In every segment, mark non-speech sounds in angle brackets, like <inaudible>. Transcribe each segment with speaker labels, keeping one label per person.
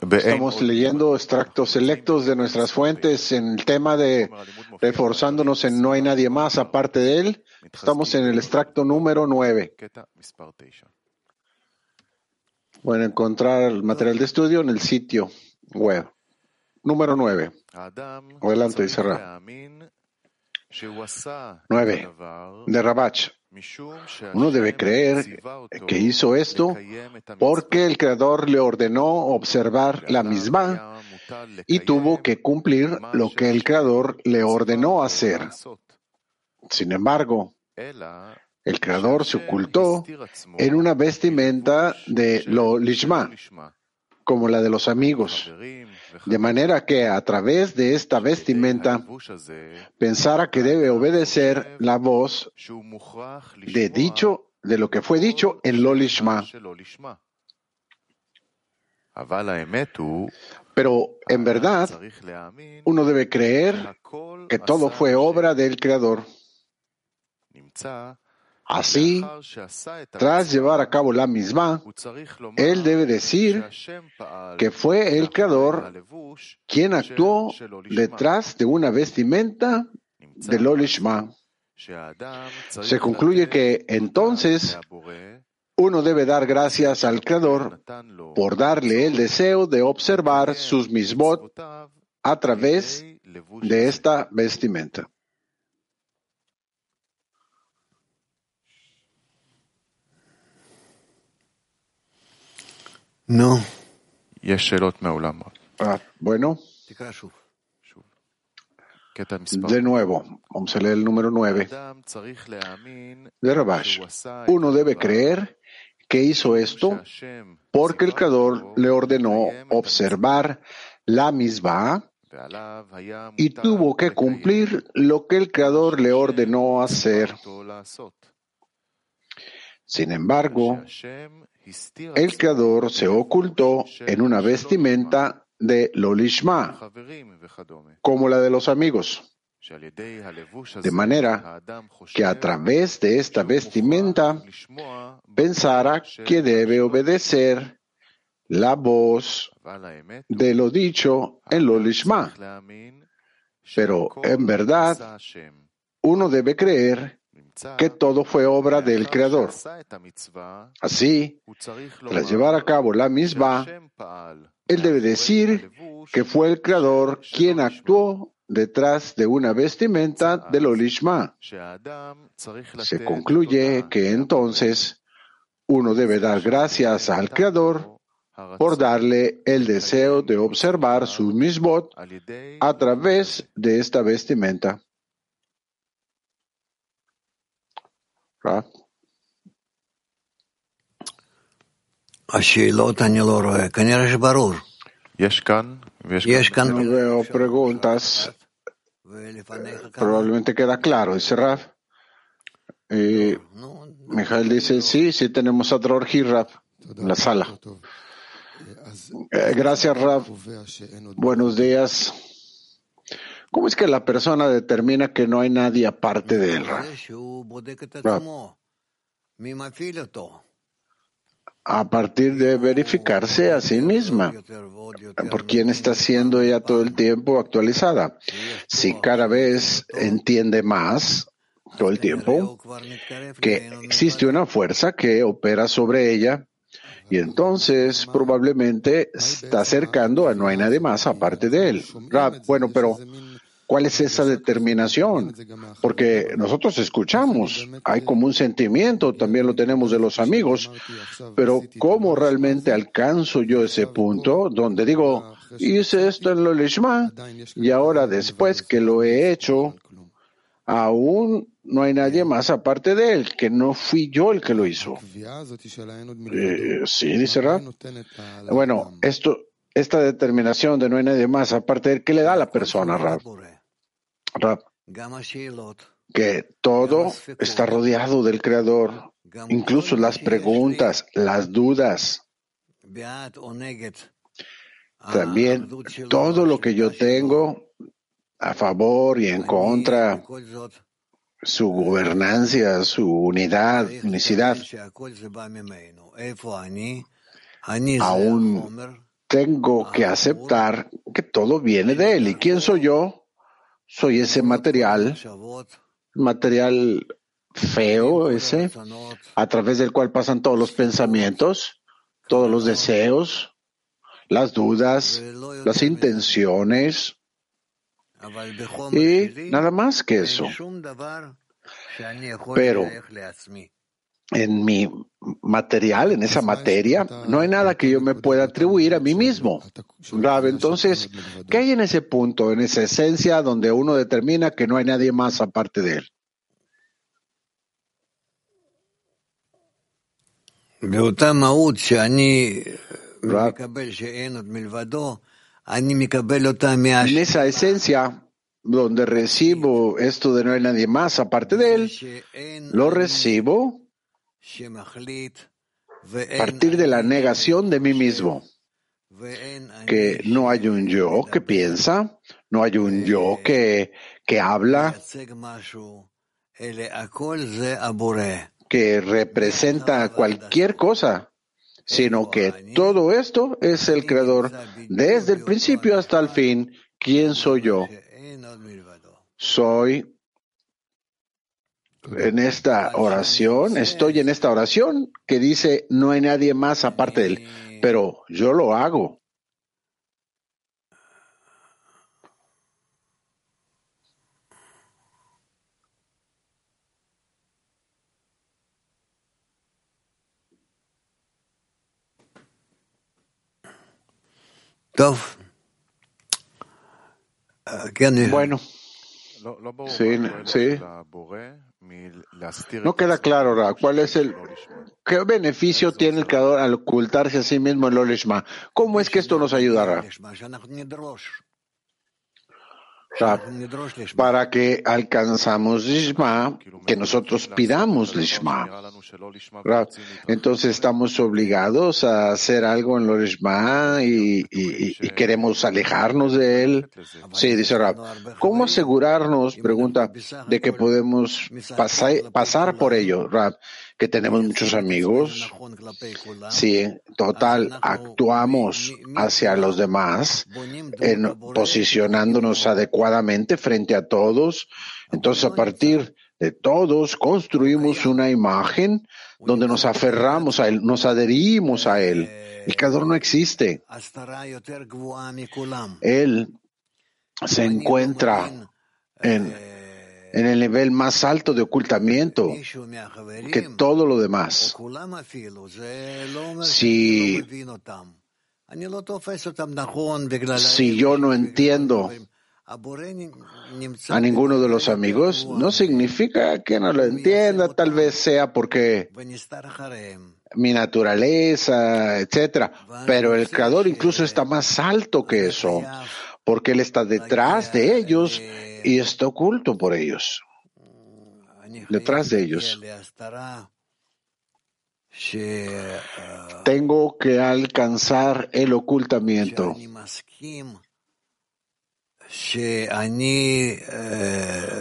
Speaker 1: Estamos leyendo extractos selectos de nuestras fuentes en el tema de reforzándonos en no hay nadie más aparte de él. Estamos en el extracto número 9. Pueden encontrar el material de estudio en el sitio web. Número 9. Adelante, dice Ra. 9. De Rabach. Uno debe creer que hizo esto porque el Creador le ordenó observar la misma y tuvo que cumplir lo que el Creador le ordenó hacer. Sin embargo, el Creador se ocultó en una vestimenta de lo lishma, como la de los amigos, de manera que a través de esta vestimenta pensara que debe obedecer la voz de dicho, de lo que fue dicho en lo lishma. Pero en verdad, uno debe creer que todo fue obra del Creador. Así, tras llevar a cabo la misma, él debe decir que fue el Creador quien actuó detrás de una vestimenta de Lolishma. Se concluye que entonces uno debe dar gracias al Creador por darle el deseo de observar sus mismot a través de esta vestimenta.
Speaker 2: No.
Speaker 1: Ah, bueno. De nuevo, vamos a leer el número 9 de Rabash. Uno debe creer que hizo esto porque el Creador le ordenó observar la misma y tuvo que cumplir lo que el Creador le ordenó hacer. Sin embargo, el Creador se ocultó en una vestimenta de Lolishma, como la de los amigos. De manera que a través de esta vestimenta pensara que debe obedecer la voz de lo dicho en Lolishma. Pero en verdad, uno debe creer que todo fue obra del Creador. Así, tras llevar a cabo la misma, él debe decir que fue el Creador quien actuó detrás de una vestimenta del Olishma. Se concluye que entonces uno debe dar gracias al Creador por darle el deseo de observar su mismot a través de esta vestimenta. No veo preguntas. Probablemente queda claro, dice Raf. Y Mijael dice, sí, sí tenemos a Dror Hiraf en la sala. Eh, gracias, Raf. Buenos días. ¿Cómo es que la persona determina que no hay nadie aparte de él? A partir de verificarse a sí misma, por quién está siendo ella todo el tiempo actualizada. Si cada vez entiende más, todo el tiempo, que existe una fuerza que opera sobre ella, y entonces probablemente está acercando a no hay nadie más aparte de él. Bueno, pero ¿Cuál es esa determinación? Porque nosotros escuchamos, hay como un sentimiento, también lo tenemos de los amigos, pero ¿cómo realmente alcanzo yo ese punto donde digo, hice esto en lo Lishma y ahora después que lo he hecho, aún no hay nadie más aparte de él, que no fui yo el que lo hizo. Eh, sí, dice Rab. Bueno, esto, esta determinación de no hay nadie más aparte de él, ¿qué le da a la persona, Rab? Que todo está rodeado del Creador, incluso las preguntas, las dudas. También todo lo que yo tengo a favor y en contra, su gobernancia, su unidad, unicidad. Aún tengo que aceptar que todo viene de él. ¿Y quién soy yo? Soy ese material, material feo ese, a través del cual pasan todos los pensamientos, todos los deseos, las dudas, las intenciones, y nada más que eso. Pero en mi material, en esa materia, no hay nada que yo me pueda atribuir a mí mismo. entonces, ¿qué hay en ese punto, en esa esencia donde uno determina que no hay nadie más aparte de él? En esa esencia, donde recibo esto de no hay nadie más aparte de él, lo recibo partir de la negación de mí mismo, que no hay un yo que piensa, no hay un yo que, que habla, que representa cualquier cosa, sino que todo esto es el creador desde el principio hasta el fin. ¿Quién soy yo? Soy en esta oración, estoy en esta oración que dice no hay nadie más aparte de él, pero yo lo hago. Bueno, sí, sí. No queda claro, ¿cuál es el qué beneficio tiene el creador al ocultarse a sí mismo en Lolishma? ¿Cómo es que esto nos ayudará? Para que alcanzamos Lishma, que nosotros pidamos Lishma. Entonces estamos obligados a hacer algo en lo Lishma y, queremos alejarnos de él. Sí, dice Rab. ¿Cómo asegurarnos, pregunta, de que podemos pasar por ello, Rab? Que tenemos muchos amigos, si total actuamos hacia los demás, en, posicionándonos adecuadamente frente a todos, entonces a partir de todos construimos una imagen donde nos aferramos a él, nos adherimos a él. El creador no existe. Él se encuentra en en el nivel más alto de ocultamiento que todo lo demás. Si, yo no entiendo a ninguno de los amigos, no significa que no lo entienda, tal vez sea porque mi naturaleza, etcétera. Pero el creador incluso está más alto que eso, porque él está detrás de ellos y está oculto por ellos, detrás de ellos. Tengo que alcanzar el ocultamiento.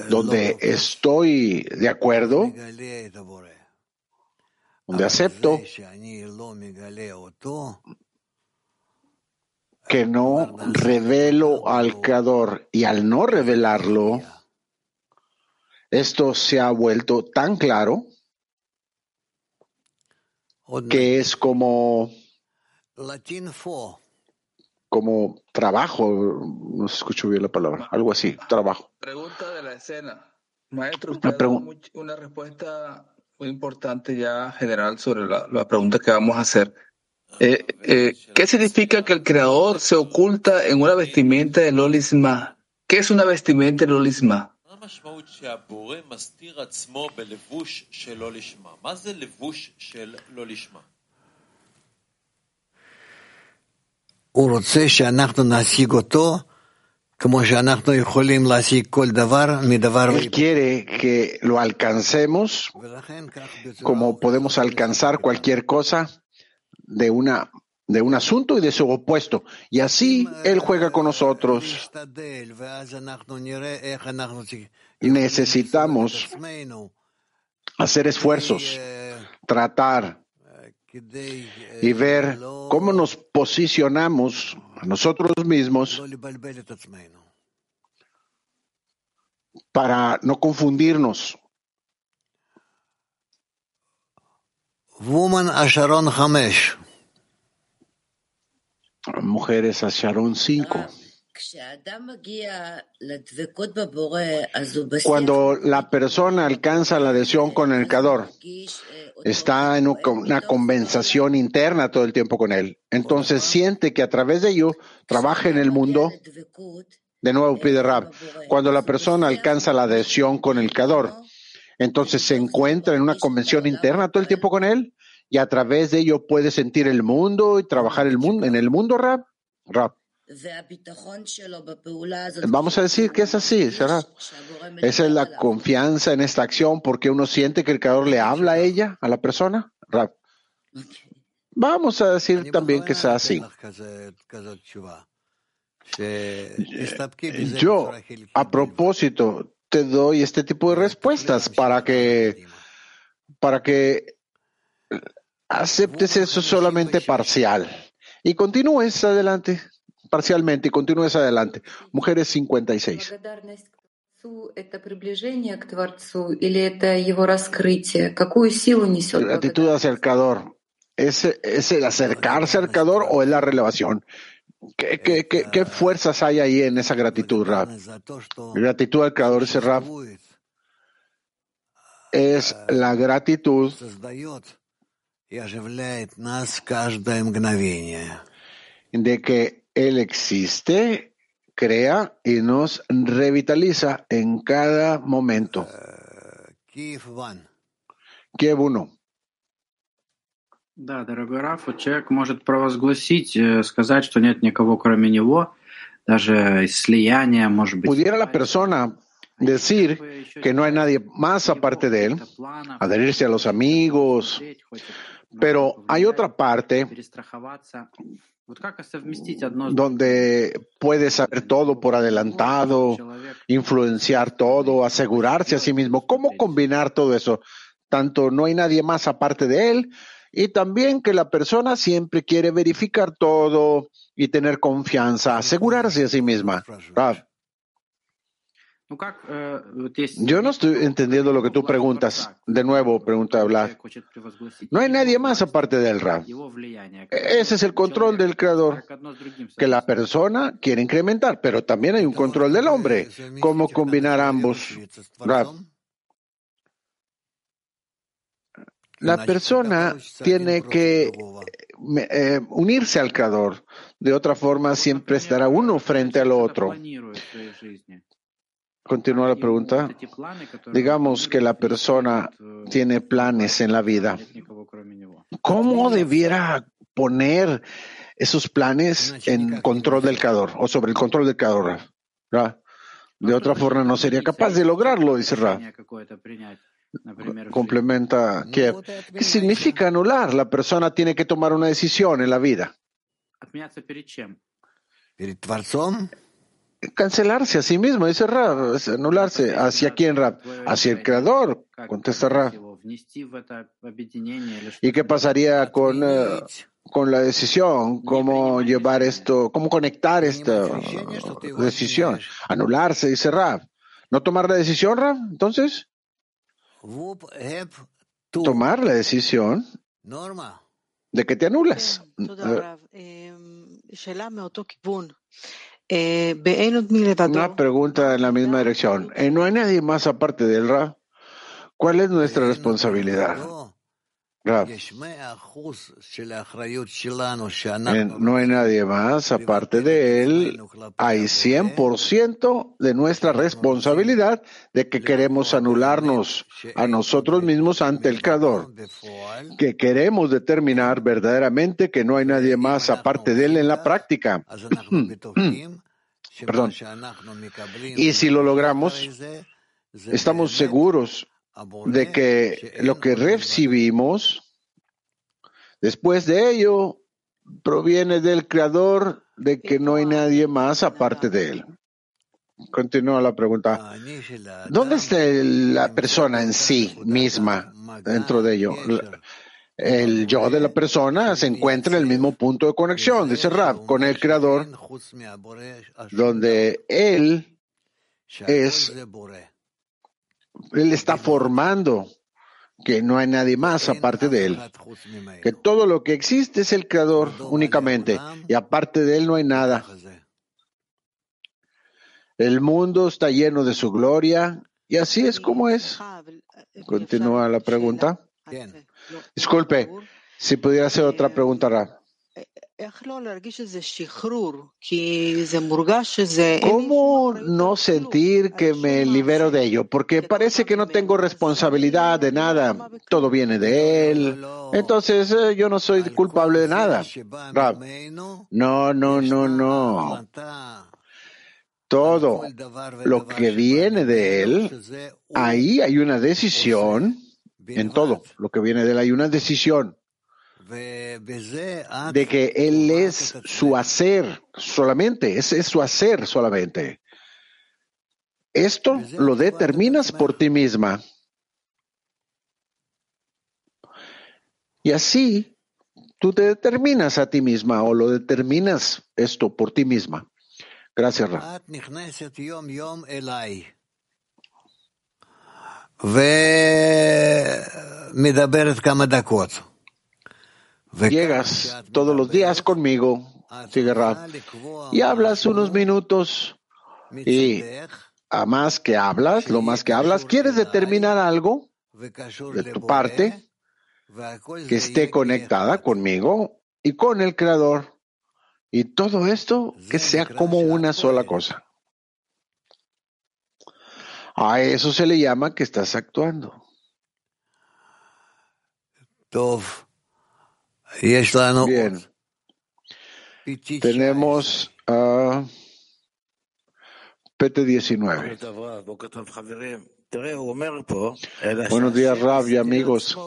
Speaker 1: Donde estoy de acuerdo, donde acepto que no revelo al Creador y al no revelarlo, esto se ha vuelto tan claro que es como como trabajo, no escucho bien la palabra, algo así, trabajo.
Speaker 2: Pregunta de la escena. Maestro, usted una, una respuesta muy importante ya general sobre la, la pregunta que vamos a hacer. Eh, eh, ¿Qué significa que el creador se oculta en una vestimenta de Lolisma? ¿Qué es una vestimenta de Lolisma?
Speaker 1: Él quiere que lo alcancemos como podemos alcanzar cualquier cosa de una de un asunto y de su opuesto. Y así Él juega con nosotros. necesitamos hacer esfuerzos, tratar y ver cómo nos posicionamos a nosotros mismos para no confundirnos.
Speaker 3: Woman Asharon Hamesh.
Speaker 1: Mujeres Asharon 5. Cuando la persona alcanza la adhesión con el Cador, está en una conversación interna todo el tiempo con él. Entonces siente que a través de ello trabaja en el mundo. De nuevo pide Rab. Cuando la persona alcanza la adhesión con el Cador, entonces se encuentra en una convención interna todo el tiempo con él y a través de ello puede sentir el mundo y trabajar el mundo, en el mundo, Rab. Rab. Vamos a decir que es así, ¿será? Esa es la confianza en esta acción porque uno siente que el creador le habla a ella, a la persona. Vamos a decir también que es así. Yo, a propósito, te doy este tipo de respuestas para que, para que aceptes eso solamente parcial y continúes adelante parcialmente y continúes adelante. Mujeres 56. Gratitud hacia el creador. ¿Es, ¿Es el acercarse al creador o es la relevación? ¿Qué, qué, qué, qué fuerzas hay ahí en esa gratitud, Rab? Gratitud al creador, ese Rab, es la gratitud de que él existe, crea y nos revitaliza en cada momento. Kiev 1.
Speaker 4: Да, дорогой Раф, человек может провозгласить, сказать, что нет никого кроме него, даже слияние, может быть.
Speaker 1: Pudiera la persona decir que no hay nadie más aparte de él, adherirse a los amigos, pero hay otra parte donde puede saber todo por adelantado, influenciar todo, asegurarse a sí mismo. ¿Cómo combinar todo eso? Tanto no hay nadie más aparte de él y también que la persona siempre quiere verificar todo y tener confianza, asegurarse a sí misma. Yo no estoy entendiendo lo que tú preguntas. De nuevo, pregunta Vlad. No hay nadie más aparte del Rab. Ese es el control del creador, que la persona quiere incrementar, pero también hay un control del hombre. ¿Cómo combinar ambos? Rab. La persona tiene que eh, unirse al creador. De otra forma, siempre estará uno frente al otro. Continúa la pregunta. Digamos que la persona tiene planes en la vida. ¿Cómo debiera poner esos planes en control del creador o sobre el control del creador? De otra forma no sería capaz de lograrlo, dice Ra. Complementa ¿Qué significa anular? La persona tiene que tomar una decisión en la vida cancelarse a sí mismo, dice Rab, anularse. ¿Hacia quién, Rab? Hacia el creador, contesta Rab. ¿Y qué pasaría con, eh, con la decisión? ¿Cómo llevar esto, cómo conectar esta decisión? Anularse, dice Rab. ¿No tomar la decisión, Rab? Entonces, tomar la decisión de que te anulas. Eh, Una pregunta en la misma dirección. Eh, ¿No hay nadie más aparte del Ra? ¿Cuál es nuestra responsabilidad? No hay nadie más aparte de él. Hay 100% de nuestra responsabilidad de que queremos anularnos a nosotros mismos ante el Creador. Que queremos determinar verdaderamente que no hay nadie más aparte de él en la práctica. <clears throat> Perdón. Y si lo logramos, estamos seguros de que lo que recibimos después de ello proviene del Creador, de que no hay nadie más aparte de Él. Continúa la pregunta. ¿Dónde está la persona en sí misma dentro de ello? El yo de la persona se encuentra en el mismo punto de conexión, dice Rab, con el creador, donde él es, él está formando que no hay nadie más aparte de él, que todo lo que existe es el creador únicamente y aparte de él no hay nada. El mundo está lleno de su gloria y así es como es. Continúa la pregunta. Disculpe, si pudiera hacer otra pregunta, ¿Cómo no sentir que me libero de ello? Porque parece que no tengo responsabilidad de nada. Todo viene de él. Entonces eh, yo no soy culpable de nada. No, no, no, no. Todo lo que viene de él, ahí hay una decisión. En todo lo que viene de él hay una decisión de que Él es su hacer solamente, ese es su hacer solamente. Esto lo determinas por ti misma. Y así tú te determinas a ti misma o lo determinas esto por ti misma. Gracias, Ra. Llegas todos los días conmigo, sigue y hablas unos minutos y a más que hablas, lo más que hablas, quieres determinar algo de tu parte que esté conectada conmigo y con el Creador. Y todo esto que sea como una sola cosa. A eso se le llama que estás actuando. Bien. Tenemos a PT19. Buenos días, Rab y amigos.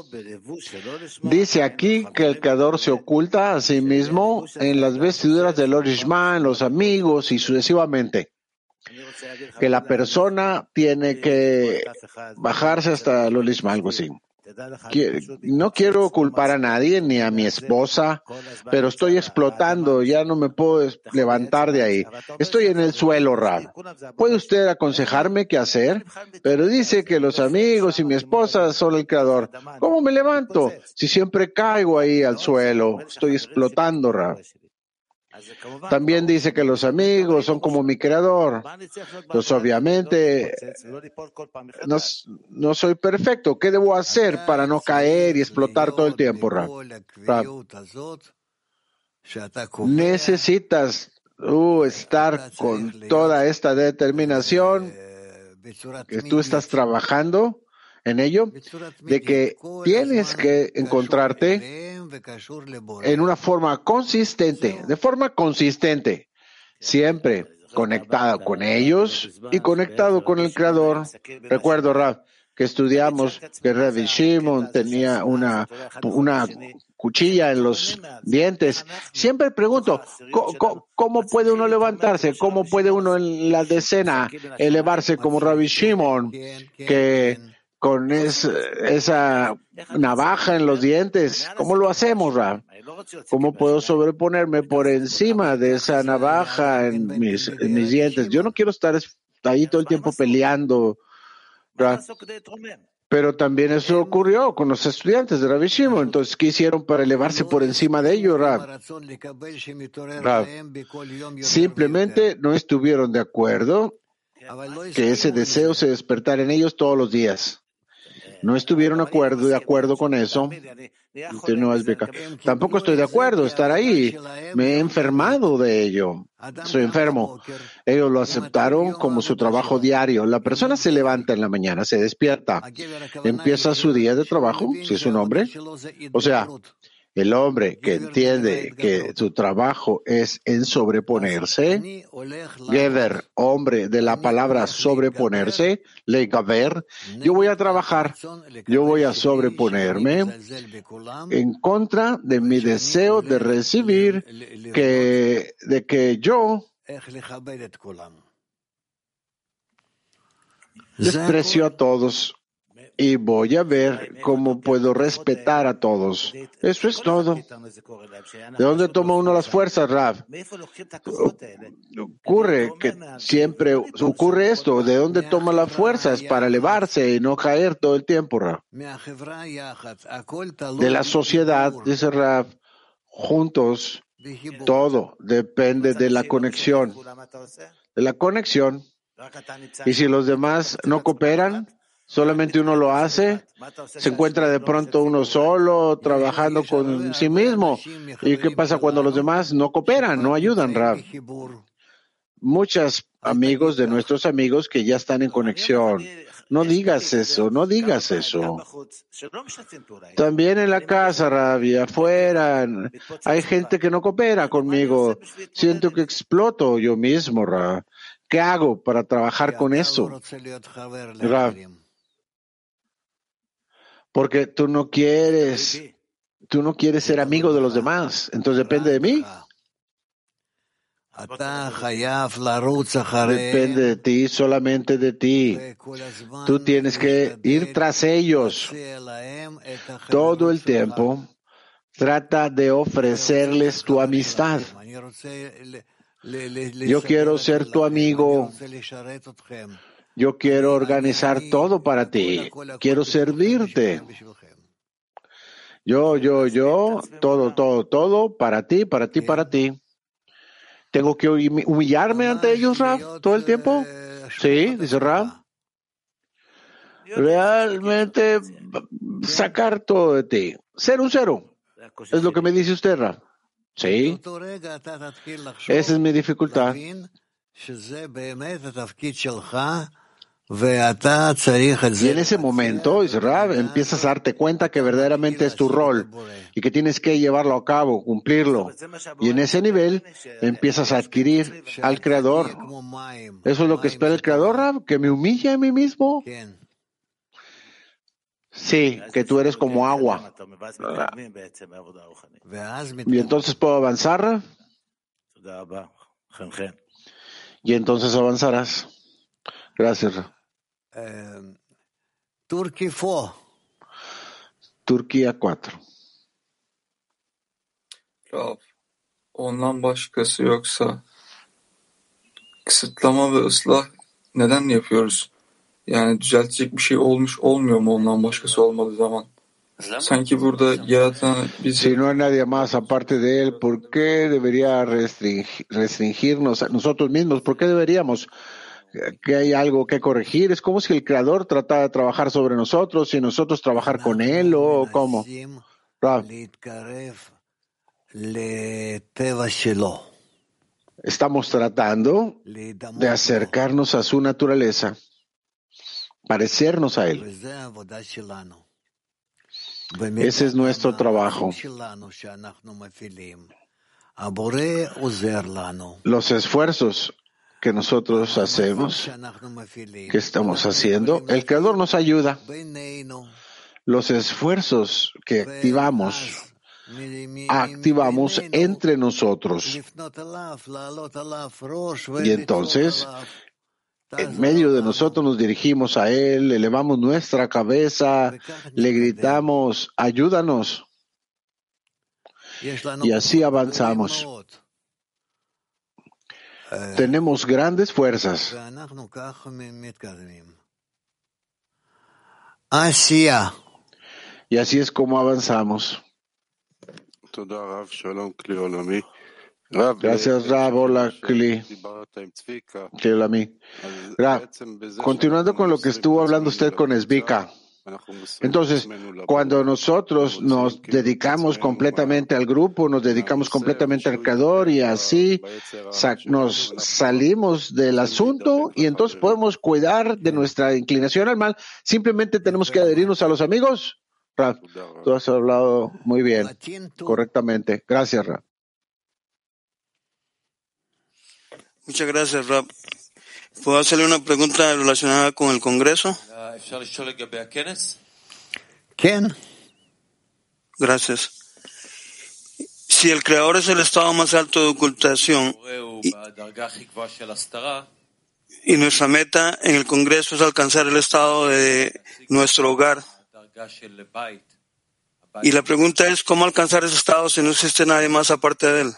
Speaker 1: Dice aquí que el creador se oculta a sí mismo en las vestiduras del Lorishma, en los amigos y sucesivamente. Que la persona tiene que bajarse hasta el Lorishma, algo así. No quiero culpar a nadie, ni a mi esposa, pero estoy explotando, ya no me puedo levantar de ahí. Estoy en el suelo, Rab. ¿Puede usted aconsejarme qué hacer? Pero dice que los amigos y mi esposa son el creador. ¿Cómo me levanto? Si siempre caigo ahí al suelo, estoy explotando, Rab. También dice que los amigos son como mi creador. Pues obviamente no, soy perfecto. ¿Qué debo hacer para no caer y explotar todo el tiempo, Necesitas uh, estar con toda esta determinación que tú estás trabajando en ello, de que tienes que encontrarte en una forma consistente, de forma consistente, siempre conectado con ellos y conectado con el Creador. Recuerdo, Rab, que estudiamos que Rabbi Shimon tenía una, una cuchilla en los dientes. Siempre pregunto, ¿cómo, puede uno levantarse? ¿Cómo puede uno en la decena elevarse como Rabbi Shimon? Que con esa navaja en los dientes. ¿Cómo lo hacemos, Ra? ¿Cómo puedo sobreponerme por encima de esa navaja en mis, dientes? Yo no quiero estar ahí todo el tiempo peleando, Ra. Pero también eso ocurrió con los estudiantes de Rabbi Shimon. Entonces, ¿qué hicieron para elevarse por encima de ellos, Rab? Simplemente no estuvieron de acuerdo que ese deseo se despertara en ellos todos los días no estuvieron de acuerdo con eso, Tampoco estoy de acuerdo estar ahí. Me he enfermado de ello. Soy enfermo. Ellos lo aceptaron como su trabajo diario. La persona se levanta en la mañana, se despierta, empieza su día de trabajo, si es un hombre. O sea, el hombre que entiende que su trabajo es en sobreponerse, Geber, hombre de la palabra sobreponerse, Legaber, yo voy a trabajar, yo voy a sobreponerme en contra de mi deseo de recibir que, de que yo Desprecio a todos y voy a ver cómo puedo respetar a todos. Eso es todo. ¿De dónde toma uno las fuerzas, Rav? Ocurre que siempre ocurre esto. ¿De dónde toma las fuerzas para elevarse y no caer todo el tiempo, Rav? De la sociedad, dice Rav, juntos, todo depende de la conexión. De la conexión. Y si los demás no cooperan, solamente uno lo hace, se encuentra de pronto uno solo trabajando con sí mismo. ¿Y qué pasa cuando los demás no cooperan, no ayudan, Rav? Muchos amigos de nuestros amigos que ya están en conexión. No digas eso, no digas eso. También en la casa, Ravi, afuera, hay gente que no coopera conmigo. Siento que exploto yo mismo, Rav. ¿Qué hago para trabajar con eso? Rav, porque tú no quieres, tú no quieres ser amigo de los demás, entonces depende de mí. Depende de ti, solamente de ti. Tú tienes que ir tras ellos todo el tiempo. Trata de ofrecerles tu amistad. Yo quiero ser tu amigo. Yo quiero organizar todo para ti. Quiero servirte. Yo, yo, yo, todo, todo, todo para ti, para ti, para ti. ¿Tengo que humillarme ante ellos, Rab, todo el tiempo? Sí, dice Rab. Realmente sacar todo de ti. Ser un cero. Es lo que me dice usted, Rab. Sí. Esa es mi dificultad. Y en ese momento, Israel, empiezas a darte cuenta que verdaderamente es tu rol y que tienes que llevarlo a cabo, cumplirlo. Y en ese nivel empiezas a adquirir al Creador. Eso es lo que espera el Creador, Rab, que me humille a mí mismo. Sí, que tú eres como agua. Y entonces puedo avanzar. Y entonces avanzarás. Gracias.
Speaker 3: Turquía 4.
Speaker 1: Turquía 4.
Speaker 5: Rab, ondan başkası yoksa kısıtlama ve ıslah neden yapıyoruz? Yani düzeltecek bir şey olmuş olmuyor mu ondan başkası olmadığı zaman? Sanki burada yaratan
Speaker 1: bizi... Si no hay nadie más aparte de él, ¿por qué debería restringirnos a nosotros mismos? ¿Por qué deberíamos que hay algo que corregir. Es como si el creador tratara de trabajar sobre nosotros y nosotros trabajar con él o cómo. Estamos tratando de acercarnos a su naturaleza, parecernos a él. Ese es nuestro trabajo. Los esfuerzos que nosotros hacemos, que estamos haciendo, el Creador nos ayuda. Los esfuerzos que activamos, activamos entre nosotros. Y entonces, en medio de nosotros nos dirigimos a Él, elevamos nuestra cabeza, le gritamos, ayúdanos. Y así avanzamos. Tenemos grandes fuerzas. Y así es como avanzamos. Gracias, Rab. Hola, Kli. Continuando con lo que estuvo hablando usted con Esvika. Entonces, cuando nosotros nos dedicamos completamente al grupo, nos dedicamos completamente al creador y así nos salimos del asunto y entonces podemos cuidar de nuestra inclinación al mal, simplemente tenemos que adherirnos a los amigos. Raf, tú has hablado muy bien, correctamente. Gracias, Raf.
Speaker 6: Muchas gracias, Raf. ¿Puedo hacerle una pregunta relacionada con el Congreso?
Speaker 3: ¿Quién?
Speaker 6: Gracias. Si el creador es el estado más alto de ocultación y, y nuestra meta en el Congreso es alcanzar el estado de nuestro hogar. Y la pregunta es, ¿cómo alcanzar ese estado si no existe nadie más aparte de él?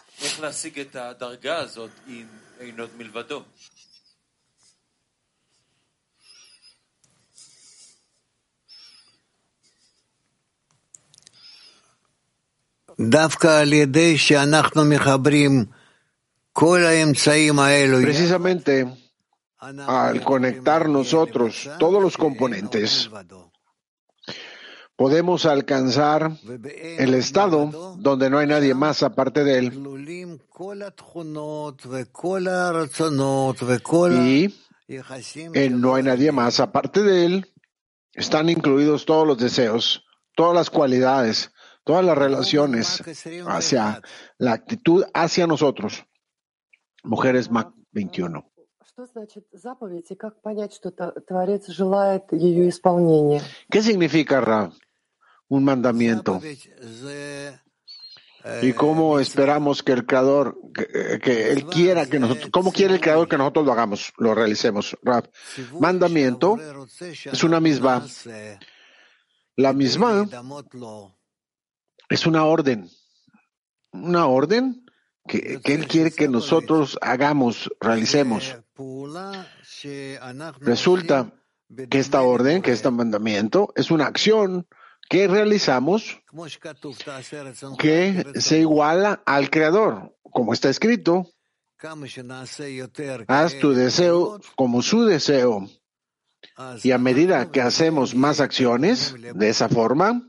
Speaker 1: Precisamente al conectar nosotros todos los componentes, podemos alcanzar el estado donde no hay nadie más aparte de él. Y en no hay nadie más aparte de él, están incluidos todos los deseos, todas las cualidades, todas las relaciones hacia la actitud hacia nosotros. Mujeres Mac 21. ¿Qué significa Ra? Un mandamiento. ¿Y cómo esperamos que el Creador, que, Él quiera que nosotros, cómo quiere el Creador que nosotros lo hagamos, lo realicemos? Rab. Mandamiento es una misma. La misma es una orden. Una orden que, Él quiere que nosotros hagamos, realicemos. Resulta que esta orden, que este mandamiento, es una acción que realizamos que se iguala al Creador, como está escrito. Haz tu deseo como su deseo. Y a medida que hacemos más acciones de esa forma,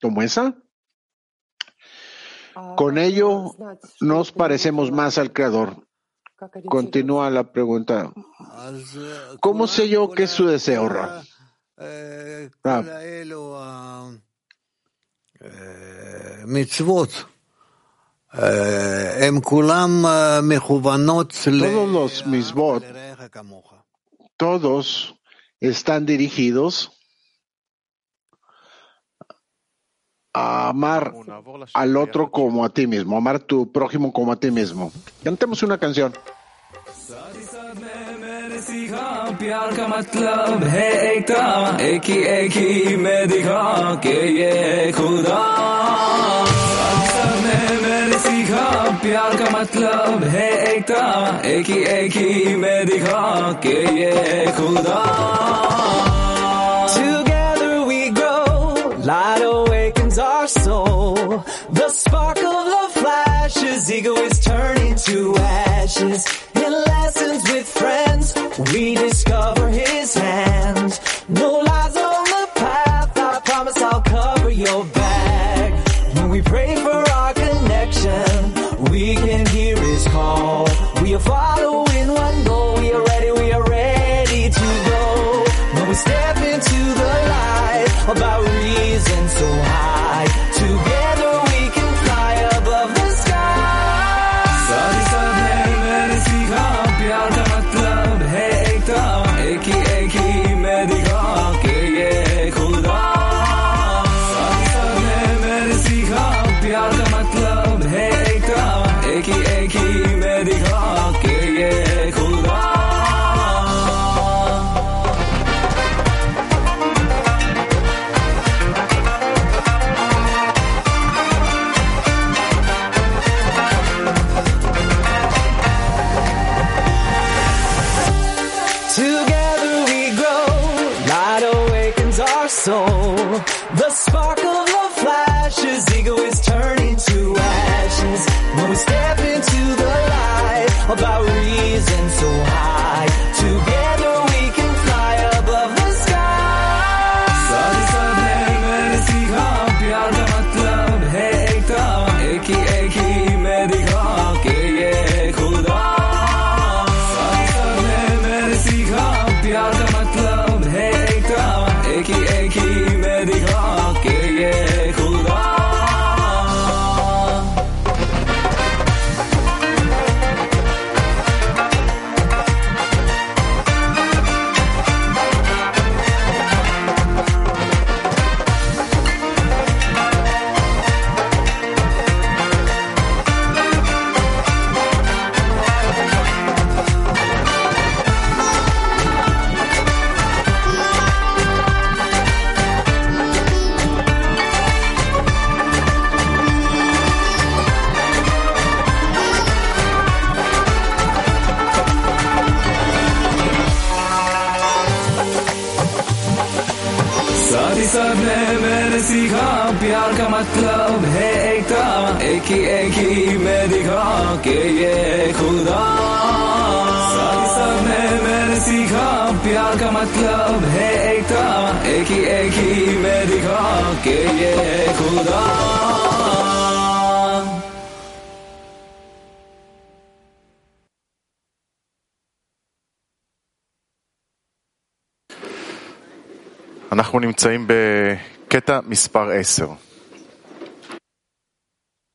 Speaker 1: como esa, con ello nos parecemos más al Creador. Continúa la pregunta. ¿Cómo sé yo qué es su deseo, Ra? Todos los misbot, todos están dirigidos a amar al otro como a ti mismo, amar a tu prójimo como a ti mismo. Cantemos una canción. प्यार का मतलब है एकता एक ही एक ही में दिखा के ये खुदा Soul. The spark of the flashes, ego is turning to ashes. In lessons with friends, we discover his hand. No lies on the path, I promise I'll cover your back. When we pray for our connection, we can hear his call. We are following one goal, we are ready, we are ready to go. When we step into the light of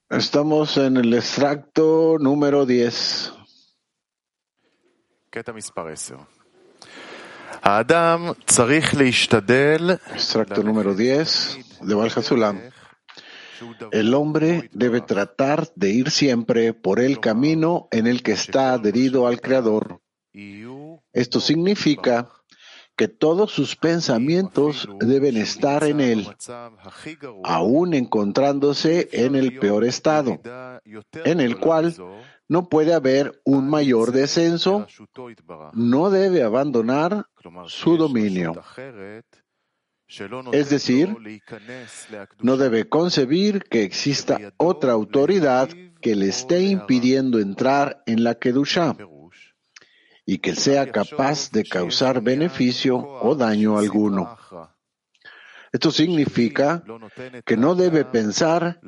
Speaker 1: Estamos en el extracto número 10. Extracto número 10 de Valhasulam. El hombre debe tratar de ir siempre por el camino en el que está adherido al Creador. Esto significa que todos sus pensamientos deben estar en él, aún encontrándose en el peor estado, en el cual no puede haber un mayor descenso, no debe abandonar su dominio. Es decir, no debe concebir que exista otra autoridad que le esté impidiendo entrar en la Kedusha y que sea capaz de causar beneficio o daño alguno. Esto significa que no debe pensar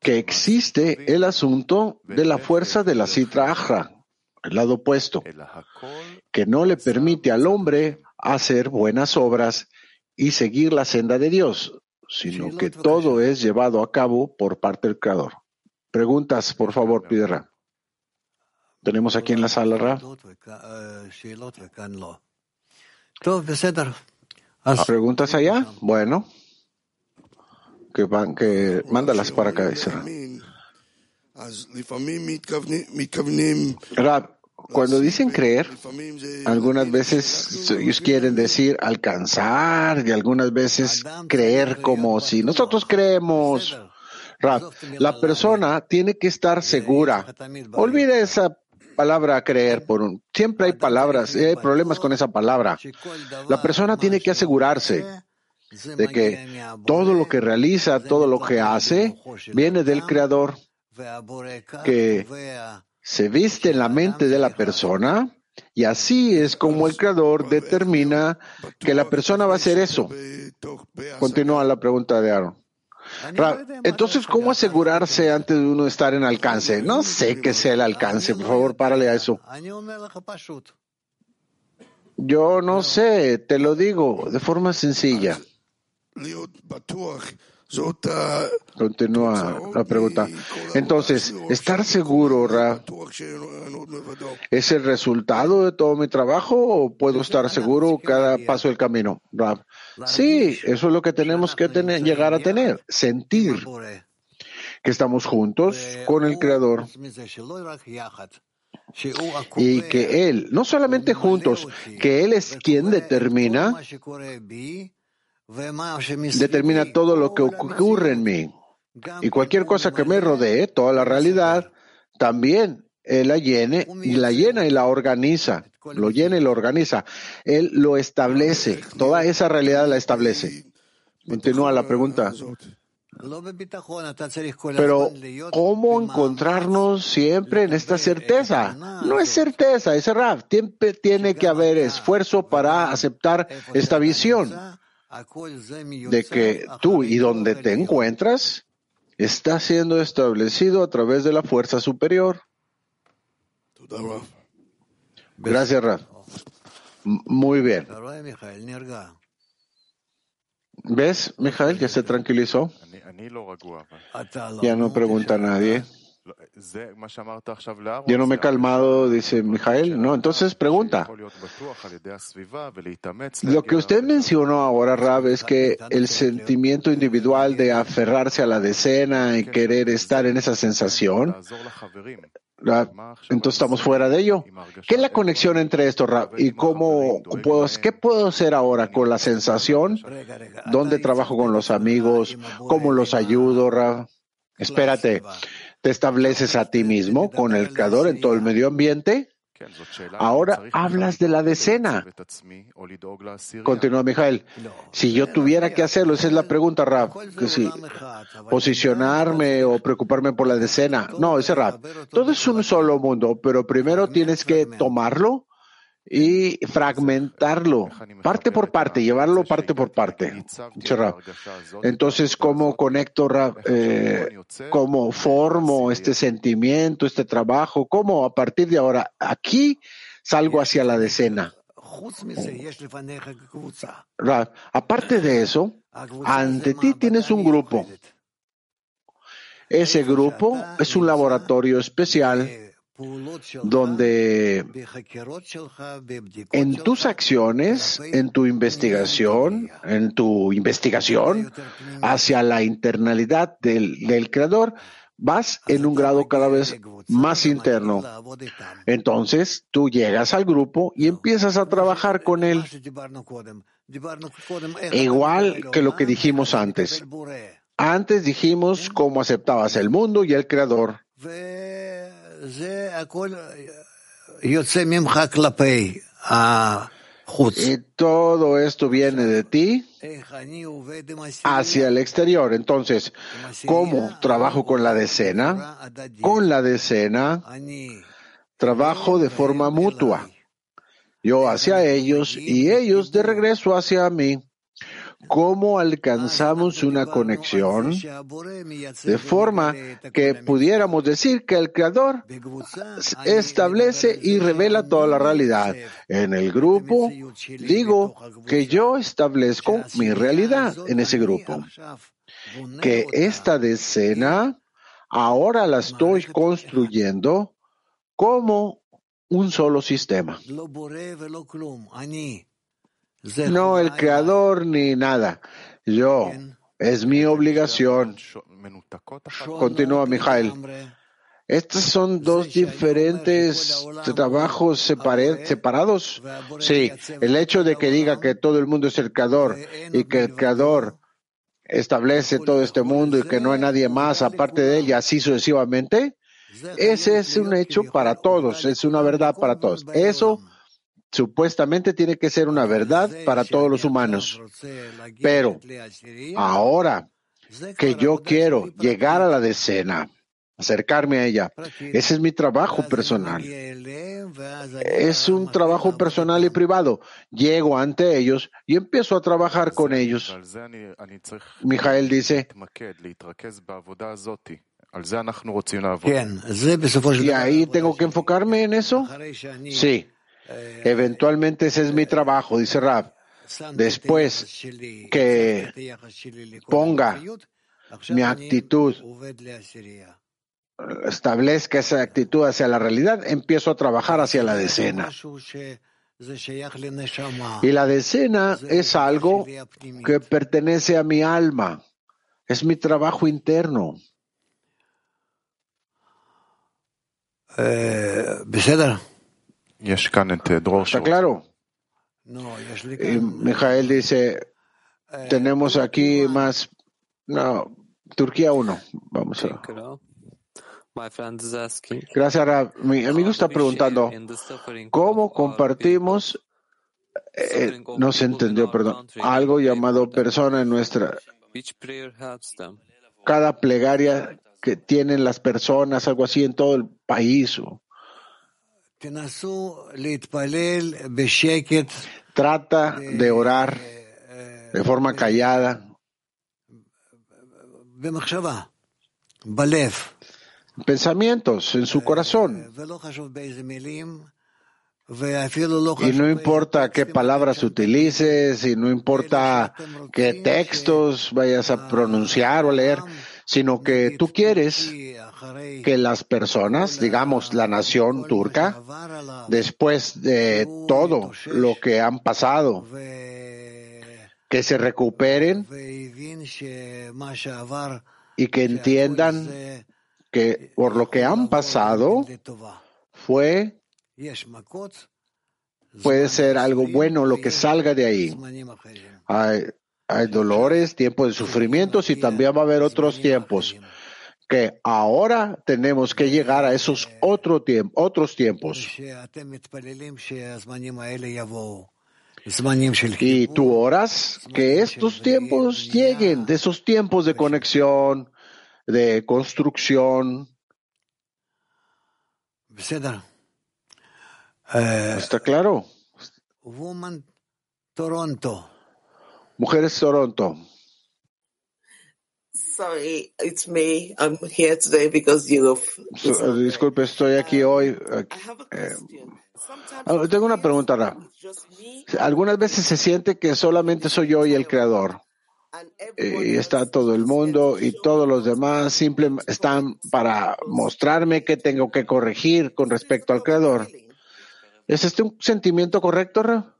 Speaker 1: que existe el asunto de la fuerza de la citra ajra, el lado opuesto, que no le permite al hombre hacer buenas obras y seguir la senda de Dios, sino que todo es llevado a cabo por parte del Creador. Preguntas, por favor, Piedra. Tenemos aquí en la sala, Ra. ¿Preguntas allá? Bueno. Que, van, que mándalas para acá, dice Ra. Cuando dicen creer, algunas veces ellos quieren decir alcanzar y algunas veces creer como si nosotros creemos. La persona tiene que estar segura. Olvide esa palabra creer por un. Siempre hay palabras, hay problemas con esa palabra. La persona tiene que asegurarse de que todo lo que realiza, todo lo que hace, viene del Creador, que se viste en la mente de la persona y así es como el Creador determina que la persona va a hacer eso. Continúa la pregunta de Aaron. Entonces, ¿cómo asegurarse antes de uno estar en alcance? No sé qué sea el alcance, por favor, párale a eso. Yo no sé, te lo digo de forma sencilla. Continúa la pregunta. Entonces, estar seguro, Ra, ¿es el resultado de todo mi trabajo o puedo estar seguro cada paso del camino? Ra, sí, eso es lo que tenemos que tener, llegar a tener, sentir que estamos juntos con el Creador y que Él, no solamente juntos, que Él es quien determina determina todo lo que ocurre en mí. Y cualquier cosa que me rodee, toda la realidad, también Él la llene y la llena y la organiza. Lo llena y lo organiza. Él lo establece. Toda esa realidad la establece. Continúa la pregunta. Pero, ¿cómo encontrarnos siempre en esta certeza? No es certeza, es rap. Siempre tiene que haber esfuerzo para aceptar esta visión de que tú y donde te encuentras está siendo establecido a través de la fuerza superior. Gracias, Raf. Muy bien. ¿Ves, Mijael, que se tranquilizó? Ya no pregunta a nadie. Yo no me he calmado, dice Mijael. No, entonces pregunta. Lo que usted mencionó ahora, Rab, es que el sentimiento individual de aferrarse a la decena y querer estar en esa sensación, entonces estamos fuera de ello. ¿Qué es la conexión entre esto, Rab? ¿Y cómo puedo, qué puedo hacer ahora con la sensación? ¿Dónde trabajo con los amigos? ¿Cómo los ayudo, Rab? Espérate te estableces a ti mismo con el creador en todo el medio ambiente? Ahora hablas de la decena. Continúa Mijael. Si yo tuviera que hacerlo, esa es la pregunta, Rab. Que si posicionarme o preocuparme por la decena. No, ese Rab. Todo es un solo mundo, pero primero tienes que tomarlo y fragmentarlo parte por parte, llevarlo parte por parte. Entonces, ¿cómo conecto, eh, cómo formo este sentimiento, este trabajo? ¿Cómo a partir de ahora aquí salgo hacia la decena? aparte de eso, ante ti tienes un grupo. Ese grupo es un laboratorio especial donde en tus acciones, en tu investigación, en tu investigación hacia la internalidad del, creador, vas en un grado cada vez más interno. Entonces tú llegas al grupo y empiezas a trabajar con él. Igual que lo que dijimos antes. Antes dijimos cómo aceptabas el mundo y el creador. Y todo esto viene de ti hacia el exterior. Entonces, ¿cómo trabajo con la decena? Con la decena trabajo de forma mutua. Yo hacia ellos y ellos de regreso hacia mí cómo alcanzamos una conexión de forma que pudiéramos decir que el Creador establece y revela toda la realidad. En el grupo digo que yo establezco mi realidad en ese grupo. Que esta decena ahora la estoy construyendo como un solo sistema. No el creador ni nada. Yo. Es mi obligación. Continúa Mijael. Estos son dos diferentes trabajos separados. Sí, el hecho de que diga que todo el mundo es el creador y que el creador establece todo este mundo y que no hay nadie más aparte de él y así sucesivamente, ese es un hecho para todos, es una verdad para todos. Eso supuestamente tiene que ser una verdad para todos los humanos. Pero ahora que yo quiero llegar a la decena, acercarme a ella, ese es mi trabajo personal. Es un trabajo personal y privado. Llego ante ellos y empiezo a trabajar con ellos. Mijael dice, ¿y ahí tengo que enfocarme en eso? Sí. Eventualmente ese es mi trabajo, dice Rab. Después que ponga mi actitud, establezca esa actitud hacia la realidad, empiezo a trabajar hacia la decena. Y la decena es algo que pertenece a mi alma, es mi trabajo interno.
Speaker 3: Eh,
Speaker 1: ¿Está claro? Y Mijael dice, eh, tenemos aquí más, no, Turquía 1. Vamos a Gracias, Rab. Mi amigo está preguntando, ¿cómo compartimos, eh, no se entendió, perdón, algo llamado persona en nuestra, cada plegaria que tienen las personas, algo así en todo el país? O, Trata de orar de forma callada. Pensamientos en su corazón. Y no importa qué palabras utilices, y no importa qué textos vayas a pronunciar o leer, sino que tú quieres que las personas, digamos la nación turca, después de todo lo que han pasado, que se recuperen y que entiendan que por lo que han pasado fue puede ser algo bueno lo que salga de ahí. Hay, hay dolores, tiempos de sufrimientos y también va a haber otros tiempos que ahora tenemos que llegar a esos otro tiempo, otros tiempos. Y tú oras que estos tiempos lleguen, de esos tiempos de conexión, de construcción. ¿Está claro? Mujeres Toronto.
Speaker 7: Sorry, it's me. I'm here today because you.
Speaker 1: Disculpe, estoy aquí hoy. Eh, ah, tengo una pregunta, Algunas veces se siente que solamente soy yo y el creador. Y está todo el mundo y todos los demás simplemente están para mostrarme que tengo que corregir con respecto al creador. ¿Es este un sentimiento correcto, Ra?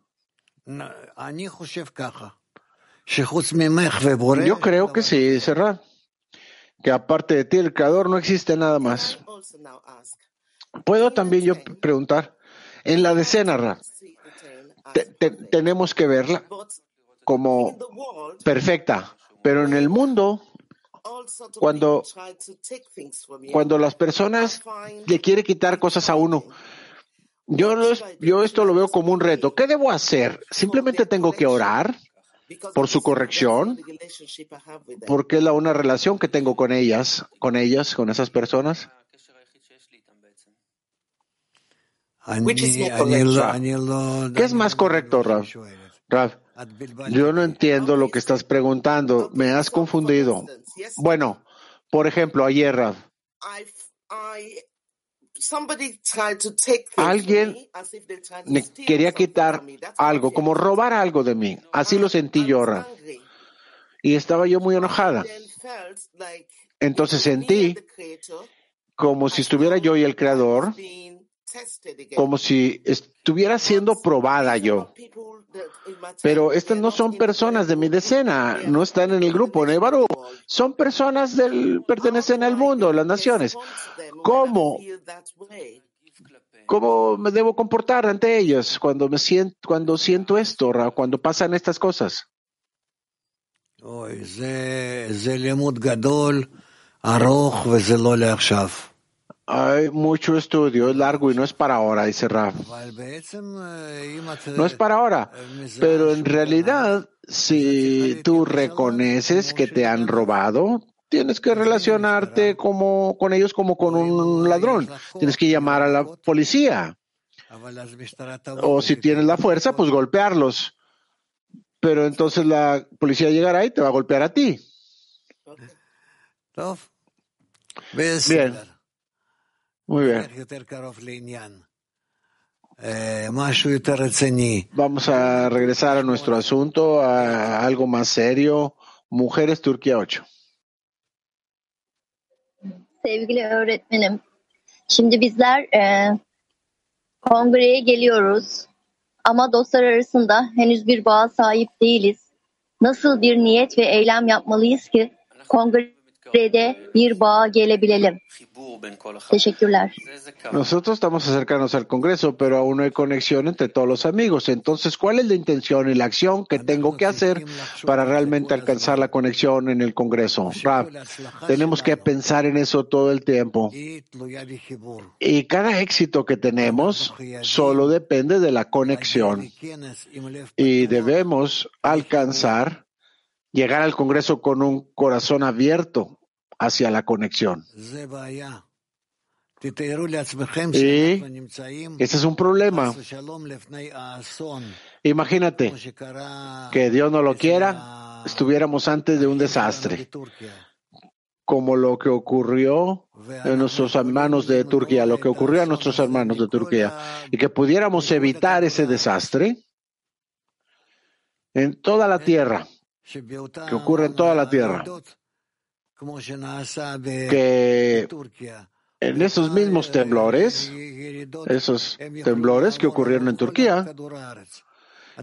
Speaker 1: Yo creo que sí, Serra. Que aparte de ti, el creador, no existe nada más. Puedo también yo preguntar, en la decena, Ra, tenemos que verla como perfecta, pero en el mundo, cuando, cuando las personas le quieren quitar cosas a uno, yo, yo esto lo veo como un reto. ¿Qué debo hacer? ¿Simplemente tengo que orar? Por su corrección, porque es la una relación que tengo con ellas, con ellas, con esas personas. ¿Qué es más correcto, Rav? yo no entiendo lo que estás preguntando. Me has confundido. Bueno, por ejemplo, ayer, Rav. Alguien me quería quitar algo, como robar algo de mí. Así lo sentí yo. Y estaba yo muy enojada. Entonces sentí como si estuviera yo y el Creador, como si estuviera siendo probada yo. Pero estas no son personas de mi decena, no están en el grupo Nevaru, son personas del, pertenecen al mundo, las naciones. ¿Cómo? ¿Cómo me debo comportar ante ellos cuando me siento, cuando siento esto, cuando pasan estas cosas? Hay mucho estudio, es largo y no es para ahora, dice Raf. No es para ahora, pero en realidad, si tú reconoces que te han robado, tienes que relacionarte como, con ellos como con un ladrón. Tienes que llamar a la policía. O si tienes la fuerza, pues golpearlos. Pero entonces la policía llegará y te va a golpear a ti. Bien. Muy bien. Vamos a regresar a nuestro asunto, a algo más serio. Mujeres Turquía 8.
Speaker 8: Sevgili öğretmenim, şimdi bizler e, kongreye geliyoruz ama dostlar arasında henüz bir bağa sahip değiliz. Nasıl bir niyet ve eylem yapmalıyız ki kongre
Speaker 1: Nosotros estamos acercándonos al Congreso, pero aún no hay conexión entre todos los amigos. Entonces, ¿cuál es la intención y la acción que tengo que hacer para realmente alcanzar la conexión en el Congreso? tenemos que pensar en eso todo el tiempo. Y cada éxito que tenemos solo depende de la conexión. Y debemos alcanzar llegar al Congreso con un corazón abierto hacia la conexión. Y ese es un problema. Imagínate que Dios no lo quiera, estuviéramos antes de un desastre, como lo que ocurrió en nuestros hermanos de Turquía, lo que ocurrió a nuestros hermanos de Turquía, y que pudiéramos evitar ese desastre en toda la tierra, que ocurre en toda la tierra que en esos mismos temblores, esos temblores que ocurrieron en Turquía,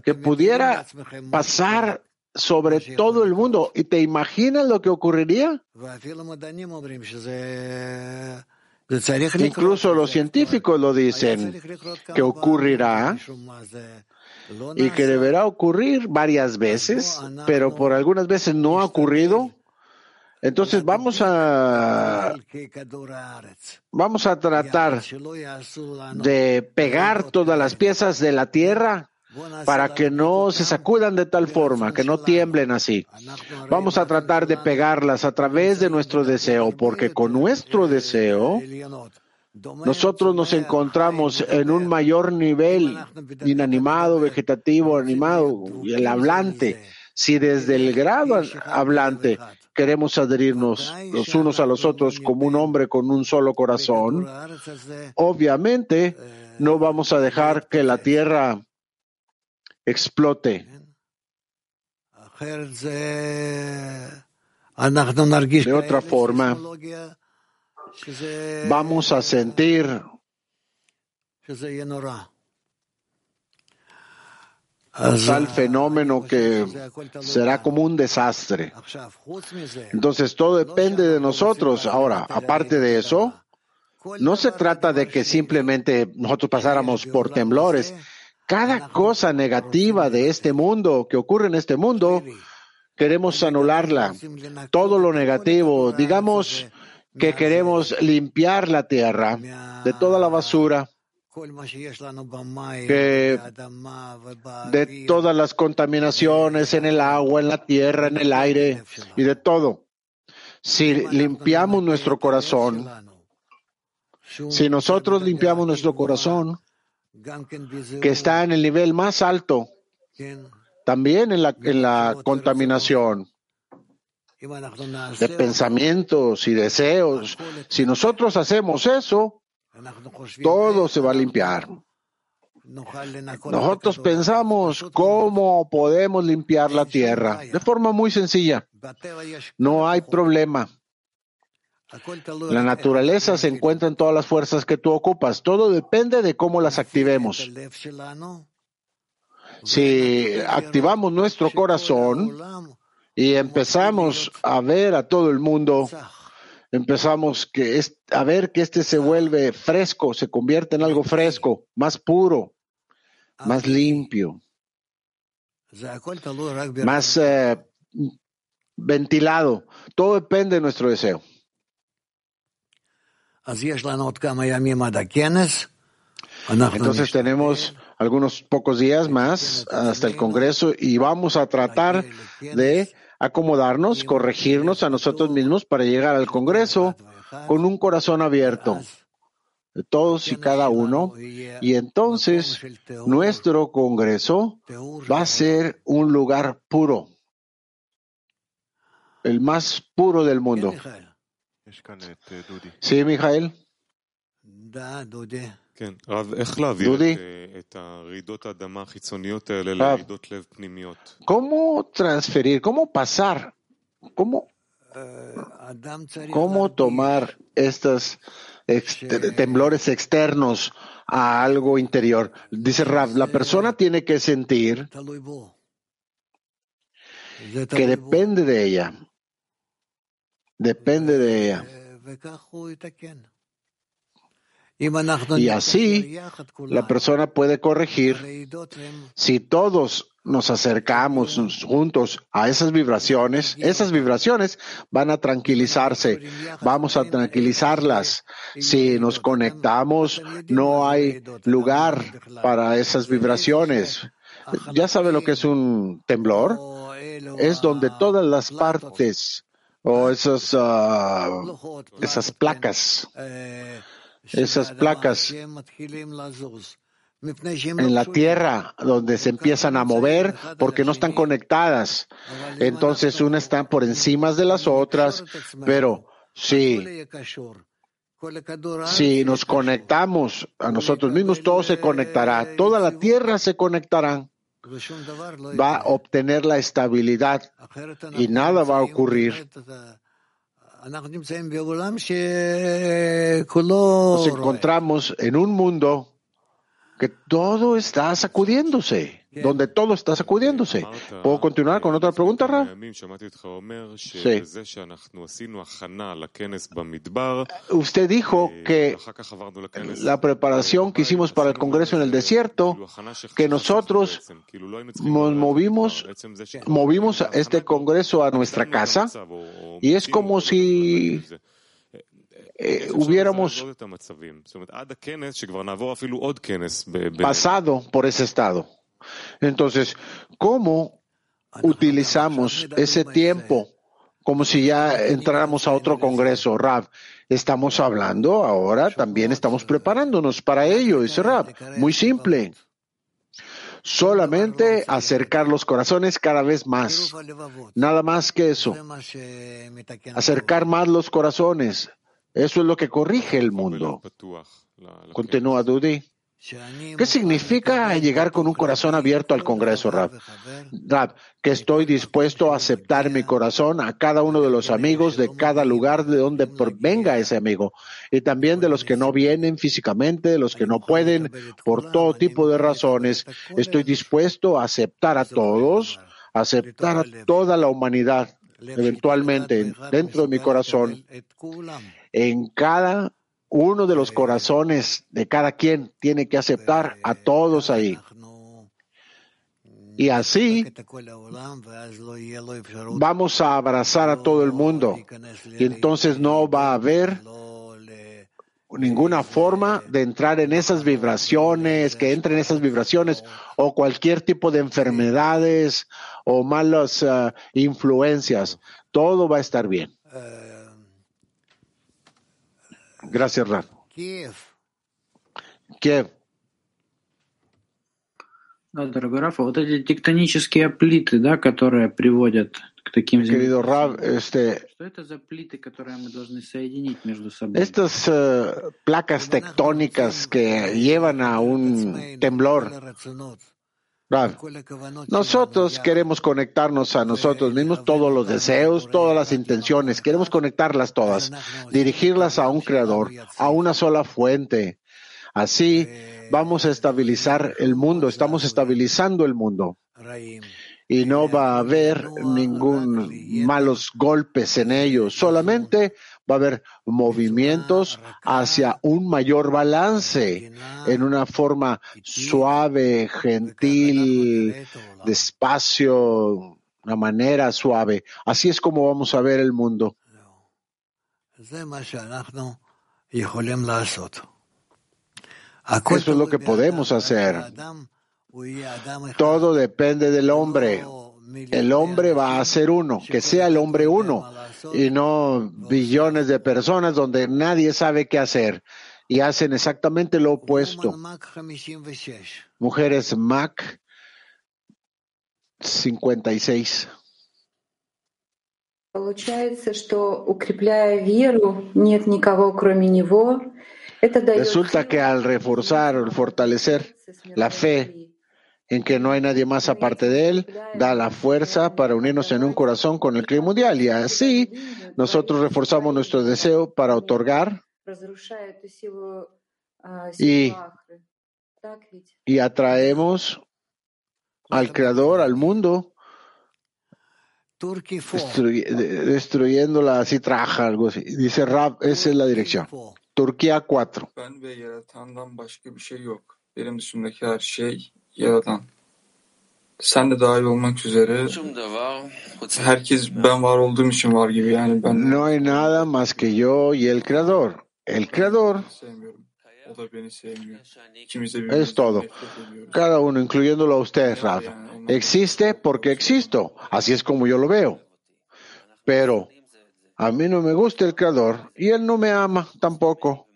Speaker 1: que pudiera pasar sobre todo el mundo. ¿Y te imaginas lo que ocurriría? Incluso los científicos lo dicen, que ocurrirá y que deberá ocurrir varias veces, pero por algunas veces no ha ocurrido Entonces vamos a vamos a tratar de pegar todas las piezas de la tierra para que no se sacudan de tal forma, que no tiemblen así. Vamos a tratar de pegarlas a través de nuestro deseo, porque con nuestro deseo nosotros nos encontramos en un mayor nivel inanimado, vegetativo, animado, y el hablante. Si desde el grado hablante queremos adherirnos los unos a los otros como un hombre con un solo corazón, obviamente no vamos a dejar que la tierra explote. De otra forma, vamos a sentir tal fenómeno que será como un desastre. Entonces todo depende de nosotros. Ahora, aparte de eso, no se trata de que simplemente nosotros pasáramos por temblores. Cada cosa negativa de este mundo, que ocurre en este mundo, queremos anularla. Todo lo negativo, digamos que queremos limpiar la tierra de toda la basura, que de todas las contaminaciones en el agua, en la tierra, en el aire y de todo. Si limpiamos nuestro corazón, si nosotros limpiamos nuestro corazón, que está en el nivel más alto, también en la, en la contaminación de pensamientos y deseos. Si nosotros hacemos eso, todo se va a limpiar. Nosotros pensamos cómo podemos limpiar la tierra de forma muy sencilla. No hay problema. La naturaleza se encuentra en todas las fuerzas que tú ocupas. Todo depende de cómo las activemos. Si activamos nuestro corazón y empezamos a ver a todo el mundo, empezamos que a ver que este se vuelve fresco, se convierte en algo fresco, más puro, más limpio, más eh, ventilado. Todo depende de nuestro deseo. Entonces tenemos algunos pocos días más hasta el Congreso y vamos a tratar de acomodarnos, corregirnos a nosotros mismos para llegar al Congreso con un corazón abierto de todos y cada uno. Y entonces nuestro Congreso va a ser un lugar puro, el más puro del mundo. Sí, Mijael. ¿Cómo transferir, cómo pasar, cómo, cómo tomar estos temblores externos a algo interior? Dice Rav, la persona tiene que sentir que depende de ella. Depende de ella. Y así la persona puede corregir si todos nos acercamos juntos a esas vibraciones, esas vibraciones van a tranquilizarse, vamos a tranquilizarlas. Si nos conectamos, no hay lugar para esas vibraciones. ¿Ya sabe lo que es un temblor? Es donde todas las partes o esas, ah, esas placas, esas placas en la tierra donde se empiezan a mover porque no están conectadas. Entonces unas están por encima de las otras, pero sí. Si nos conectamos a nosotros mismos, todo se conectará, toda la tierra se conectará. Va a obtener la estabilidad y nada va a ocurrir. Nos encontramos en un mundo que todo está sacudiéndose. Donde todo está sacudiéndose. ¿Puedo continuar con otra pregunta, Rab? Sí. Usted dijo que la preparación que hicimos para el Congreso en el desierto, que nosotros nos movimos, movimos este Congreso a nuestra casa y es como si eh, hubiéramos pasado por ese estado. Entonces, ¿cómo utilizamos ese tiempo como si ya entráramos a otro congreso, Rab? Estamos hablando ahora, también estamos preparándonos para ello, dice Rab. Muy simple. Solamente acercar los corazones cada vez más. Nada más que eso. Acercar más los corazones. Eso es lo que corrige el mundo. Continúa Dudi. ¿Qué significa llegar con un corazón abierto al Congreso, Rab? Rab, que estoy dispuesto a aceptar mi corazón a cada uno de los amigos de cada lugar de donde venga ese amigo y también de los que no vienen físicamente, de los que no pueden por todo tipo de razones. Estoy dispuesto a aceptar a todos, aceptar a toda la humanidad eventualmente dentro de mi corazón en cada uno de los corazones de cada quien tiene que aceptar a todos ahí. Y así vamos a abrazar a todo el mundo. Y entonces no va a haber ninguna forma de entrar en esas vibraciones, que entren esas vibraciones o cualquier tipo de enfermedades o malas uh, influencias. Todo va a estar bien. Gracias, Raf. Kiev. Kiev.
Speaker 4: Да, дорогой Рафа, вот эти тектонические плиты, да, которые приводят к таким
Speaker 1: Querido Rav, este,
Speaker 4: Что это за плиты, которые мы должны соединить между собой?
Speaker 1: Estas uh, placas tectónicas que llevan a un temblor. Nosotros queremos conectarnos a nosotros mismos, todos los deseos, todas las intenciones, queremos conectarlas todas, dirigirlas a un creador, a una sola fuente. Así vamos a estabilizar el mundo, estamos estabilizando el mundo. Y no va a haber ningún malos golpes en ellos, solamente va a haber movimientos hacia un mayor balance en una forma suave, gentil, despacio, una manera suave. Así es como vamos a ver el mundo. Eso es lo que podemos hacer. Todo depende del hombre. El hombre va a ser uno, que sea el hombre uno y no billones de personas donde nadie sabe qué hacer y hacen exactamente lo opuesto. Mujeres Mac 56. Resulta que al reforzar o fortalecer la fe en que no hay nadie más aparte de Él, da la fuerza para unirnos en un corazón con el clima mundial. Y así nosotros reforzamos nuestro deseo para otorgar y, y atraemos al Creador, al mundo, destruyéndola así trabaja, algo así. Dice Rab, esa es la dirección. Turquía 4.
Speaker 5: Yaradan. Sen de dahil olmak üzere herkes ben var olduğum için var gibi yani ben.
Speaker 1: No hay nada más que yo y el creador. El creador
Speaker 5: O da beni sevmiyor. İkimiz de
Speaker 1: es todo. Cada uno, incluyéndolo a usted, Rafa. Existe porque existo. Así es como yo lo veo. Pero a mí no me gusta el creador y él no me ama tampoco.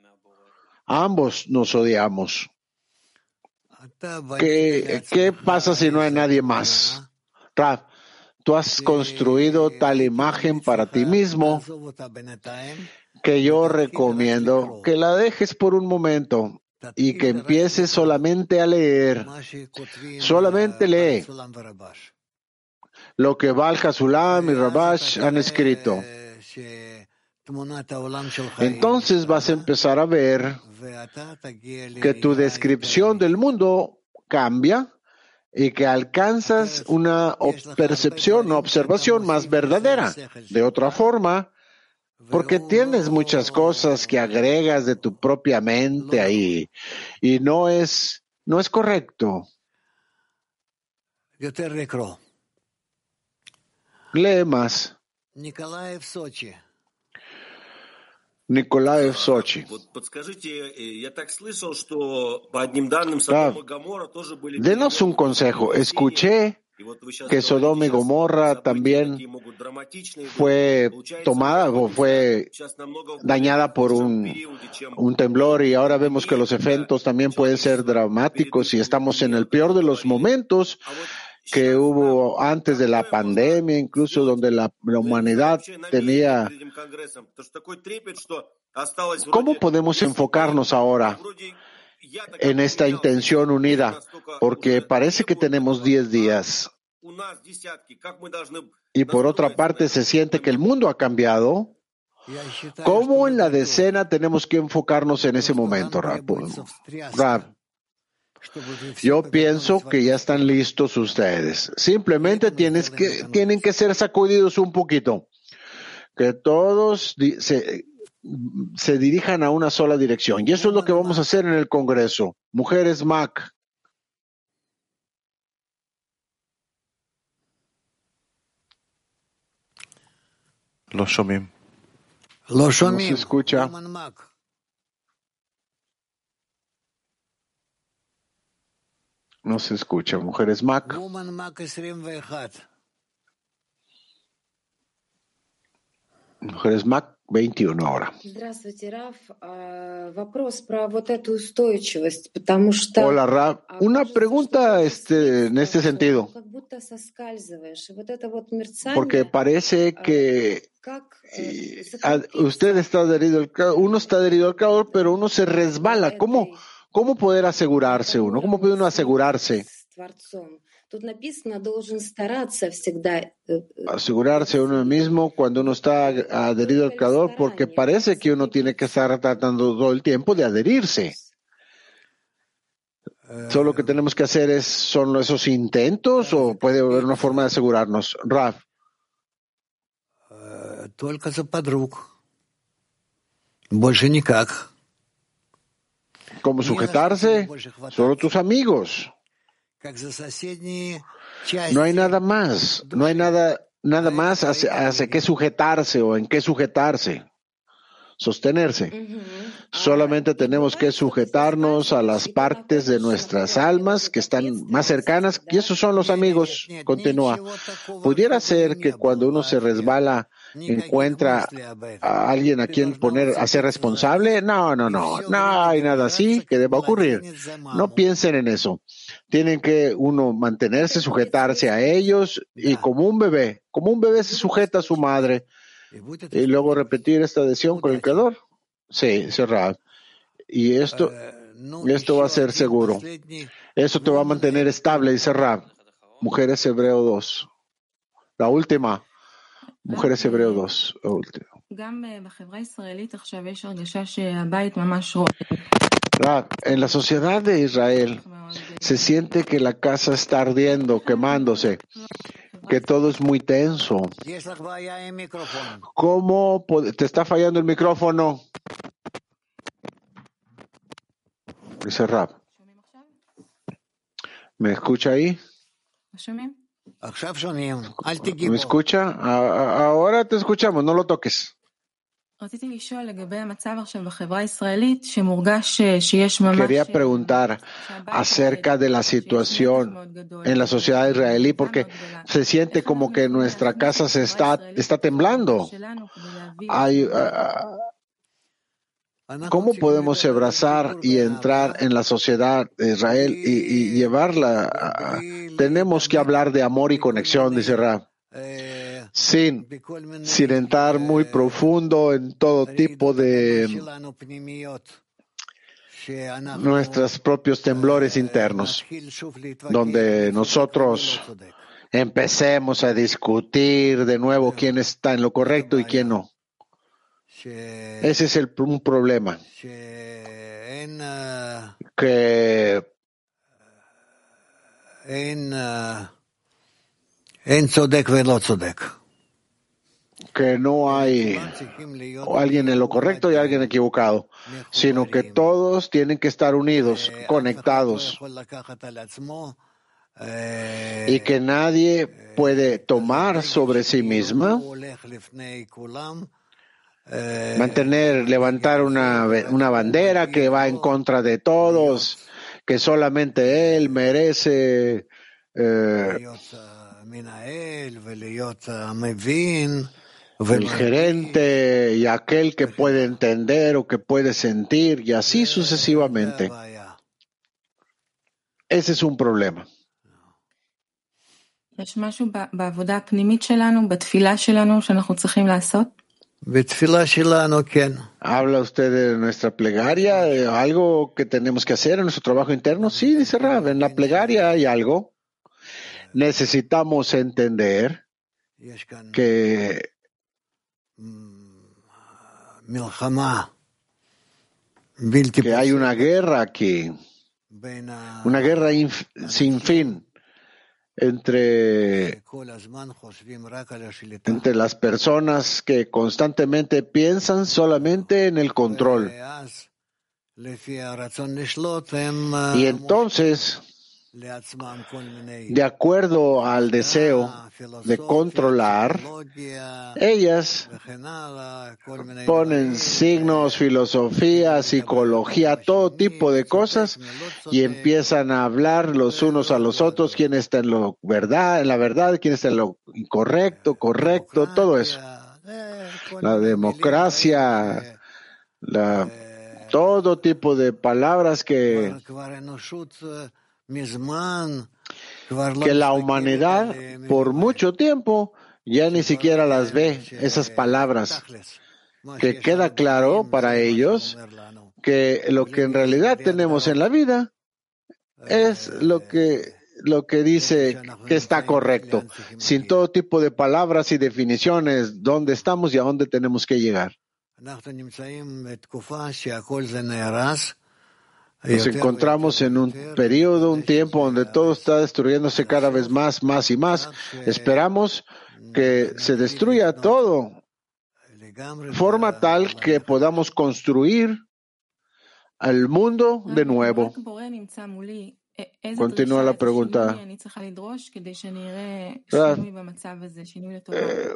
Speaker 1: Ambos nos odiamos. ¿Qué, ¿Qué pasa si no hay nadie más? Raf, tú has construido tal imagen para ti mismo que yo recomiendo que la dejes por un momento y que empieces solamente a leer. Solamente lee. Lo que Val Hasulam y Rabash han escrito. Entonces vas a empezar a ver que tu descripción del mundo cambia y que alcanzas una percepción, una observación más verdadera. De otra forma, porque tienes muchas cosas que agregas de tu propia mente ahí y no es, no es correcto. Lee más. Николаев, Сочи. Denos un consejo. Escuché que Sodoma y Gomorra también fue tomada o fue dañada por un, un, temblor y ahora vemos que los efectos también pueden ser dramáticos y estamos en el peor de los momentos que hubo antes de la pandemia, incluso donde la, humanidad tenía... ¿Cómo podemos enfocarnos ahora en esta intención unida? Porque parece que tenemos 10 días. Y por otra parte se siente que el mundo ha cambiado. ¿Cómo en la decena tenemos que enfocarnos en ese momento, Rab? Yo pienso que ya están listos ustedes. Simplemente tienes que, tienen que ser sacudidos un poquito. Que todos se, se dirijan a una sola dirección. Y eso es lo que vamos a hacer en el Congreso. Mujeres MAC.
Speaker 9: Los Shomim.
Speaker 1: Los Shomim. No se escucha. No se escucha. Mujeres Mac. Mujeres Mac 21 ahora. Hola, Raf. Una pregunta este, en este sentido. Porque parece que usted está adherido al uno está adherido al calor, pero uno se resbala. ¿Cómo? ¿Cómo poder asegurarse uno? ¿Cómo puede uno asegurarse? Asegurarse uno mismo cuando uno está adherido al Creador, porque parece que uno tiene que estar tratando todo el tiempo de adherirse. Solo lo que tenemos que hacer es, son esos intentos o puede haber una forma de asegurarnos. Raf.
Speaker 3: Больше никак.
Speaker 1: ¿Cómo sujetarse? Solo tus amigos. No hay nada más. No hay nada, nada más hacia, qué sujetarse o en qué sujetarse. Sostenerse. Solamente tenemos que sujetarnos a las partes de nuestras almas que están más cercanas, y esos son los amigos. Continúa. Pudiera ser que cuando uno se resbala encuentra a alguien a quien poner, a ser responsable. No, no, no, no hay nada así que deba ocurrir. No piensen en eso. Tienen que uno mantenerse, sujetarse a ellos y como un bebé, como un bebé se sujeta a su madre y luego repetir esta adhesión con el creador. Sí, cerrado. Y esto, esto va a ser seguro. Eso te va a mantener estable, y cerrado. Mujeres Hebreo 2. La última. Mujeres Hebreo 2, En la sociedad de Israel se siente que la casa está ardiendo, quemándose, que todo es muy tenso. ¿Cómo te está fallando el micrófono? Dice Rab. ¿Me escucha ahí? ¿Me escucha? Ahora te escuchamos, no lo toques. Quería preguntar acerca de la situación en la sociedad israelí porque se siente como que nuestra casa se está, está temblando. Hay, ¿Cómo podemos abrazar y entrar en la sociedad de Israel y, llevarla? tenemos que hablar de amor y conexión, dice Ra. Sin, sin entrar muy profundo en todo tipo de nuestros propios temblores internos, donde nosotros empecemos a discutir de nuevo quién está en lo correcto y quién no. Ese es el, un problema. Que que no hay alguien en lo correcto y alguien equivocado, sino que todos tienen que estar unidos, conectados, y que nadie puede tomar sobre sí misma, mantener, levantar una, una bandera que va en contra de todos, que solamente él merece eh, el gerente y aquel que puede entender o que puede sentir y así sucesivamente. Ese es un problema. ¿Habla usted de nuestra plegaria, algo que tenemos que hacer en nuestro trabajo interno? Sí, dice Rab, en la plegaria hay algo. Necesitamos entender que que hay una guerra aquí, una guerra sin fin entre, entre las personas que constantemente piensan solamente en el control. Y entonces de acuerdo al deseo de controlar, ellas ponen signos, filosofía, psicología, todo tipo de cosas y empiezan a hablar los unos a los otros, quién está en lo verdad, en la verdad, quién está en lo incorrecto, correcto, todo eso. La democracia, la, todo tipo de palabras que que la humanidad por mucho tiempo ya ni siquiera las ve, esas palabras, que queda claro para ellos que lo que en realidad tenemos en la vida es lo que lo que dice que está correcto, sin todo tipo de palabras y definiciones, dónde estamos y a dónde tenemos que llegar. Nos encontramos en un periodo, un tiempo donde todo está destruyéndose cada vez más, más y más. Esperamos que se destruya todo, forma tal que podamos construir el mundo de nuevo. Continúa la pregunta. Eh,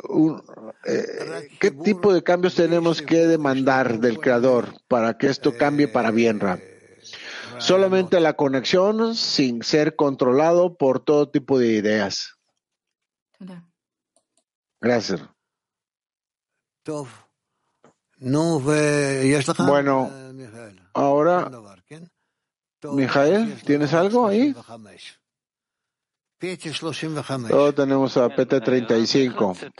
Speaker 1: eh, ¿Qué tipo de cambios tenemos que demandar del Creador para que esto cambie para bien, Rab? Solamente la conexión sin ser controlado por todo tipo de ideas. Gracias. Bueno, ahora, Mijael, ¿tienes algo ahí? Todos tenemos a PT35.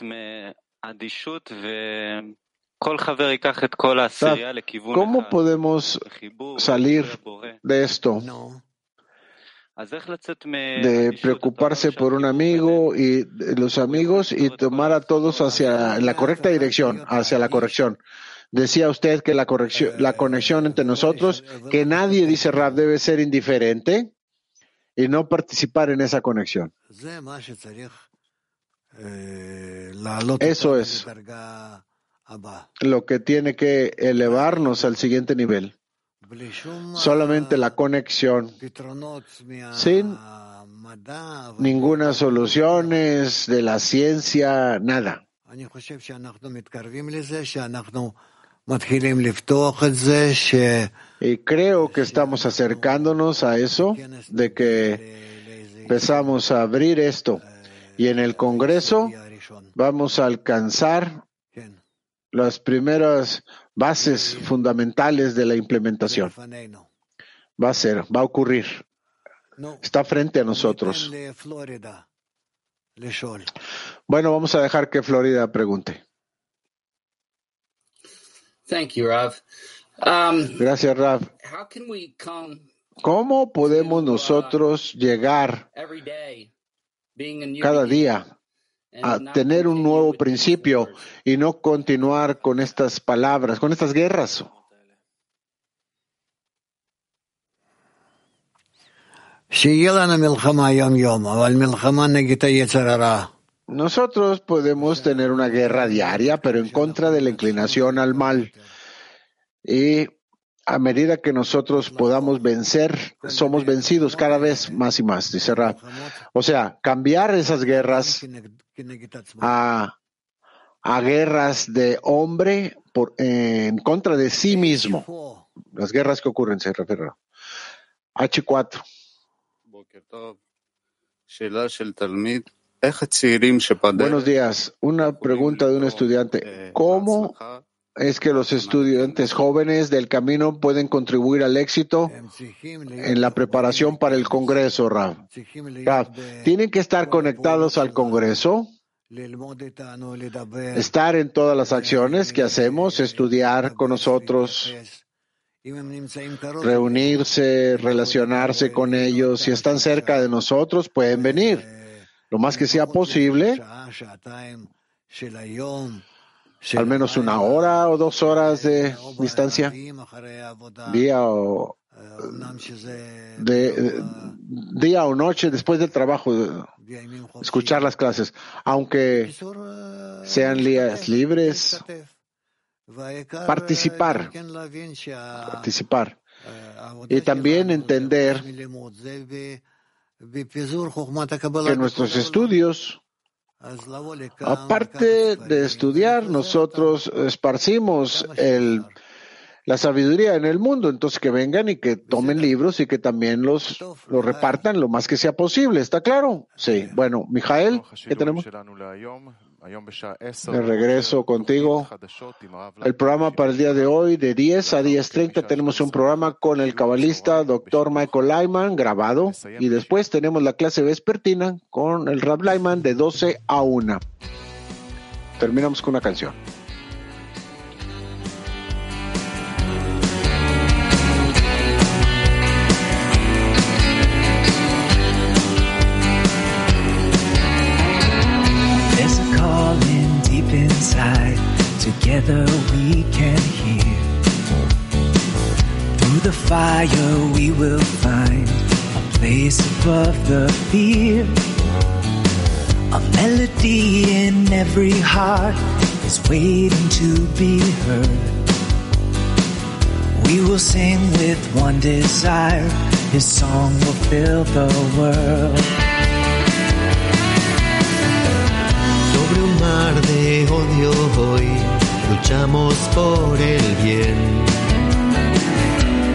Speaker 1: ¿Cómo podemos salir de esto? De preocuparse por un amigo y los amigos y tomar a todos hacia la correcta dirección, hacia la corrección. Decía usted que la corrección, la conexión entre nosotros, que nadie dice Rab debe ser indiferente y no participar en esa conexión. Eso es lo que tiene que elevarnos al siguiente nivel. Solamente la conexión, sin ninguna soluciones de la ciencia, nada. Y creo que estamos acercándonos a eso, de que empezamos a abrir esto. Y en el Congreso vamos a alcanzar las primeras bases fundamentales de la implementación. Va a ser, va a ocurrir. Está frente a nosotros. Bueno, vamos a dejar que Florida pregunte. Um, Gracias, Rav. ¿Cómo podemos nosotros llegar cada día a tener un nuevo principio y no continuar con estas palabras, con estas guerras. Nosotros podemos tener una guerra diaria, pero en contra de la inclinación al mal. Y a medida que nosotros podamos vencer, somos vencidos cada vez más y más, dice Rab. O sea, cambiar esas guerras a, guerras de hombre por, en contra de sí mismo. Las guerras que ocurren, se refiere. H4. Buenos días. Una pregunta de un estudiante. ¿Cómo es que los estudiantes jóvenes del camino pueden contribuir al éxito en la preparación para el Congreso, Rav? tienen que estar conectados al Congreso, estar en todas las acciones que hacemos, estudiar con nosotros, reunirse, relacionarse con ellos. Si están cerca de nosotros, pueden venir lo más que sea posible, al menos una hora o dos horas de distancia, día o, día o noche después del trabajo, escuchar las clases, aunque sean días libres, participar, participar. Y también entender que nuestros estudios, aparte de estudiar, nosotros esparcimos el, la sabiduría en el mundo, entonces que vengan y que tomen libros y que también los, los repartan lo más que sea posible, ¿está claro? Sí. Bueno, Mijael, ¿qué tenemos? De regreso contigo. El programa para el día de hoy, de 10 a 10.30, tenemos un programa con el cabalista Dr. Michael Lyman grabado y después tenemos la clase vespertina con el Rab Lyman de 12 a 1. Terminamos con una canción.
Speaker 10: The fire we will find a place above the fear. A melody in every heart is waiting to be heard. We will sing with one desire, His song will fill the world.
Speaker 11: Sobre un mar de odio hoy luchamos por el bien.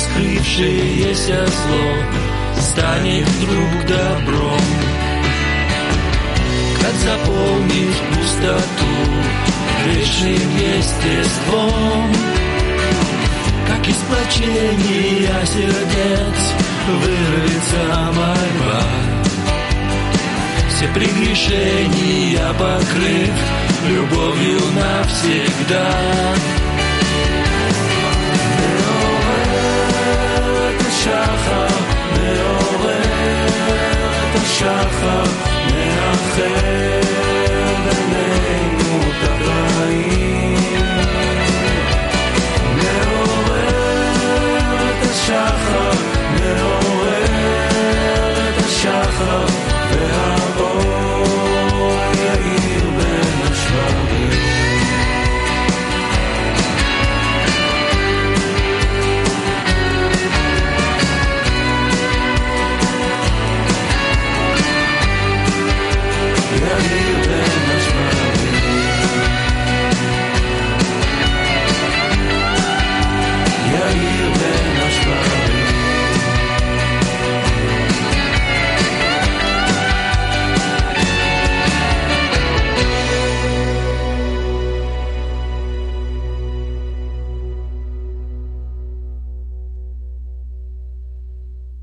Speaker 10: Раскрывшееся зло станет вдруг добром. Как заполнить пустоту дышим естеством, как из плачения сердец вырвется мольба. Все прегрешения покрыв любовью навсегда. שחר, מעורר השחר, מאחר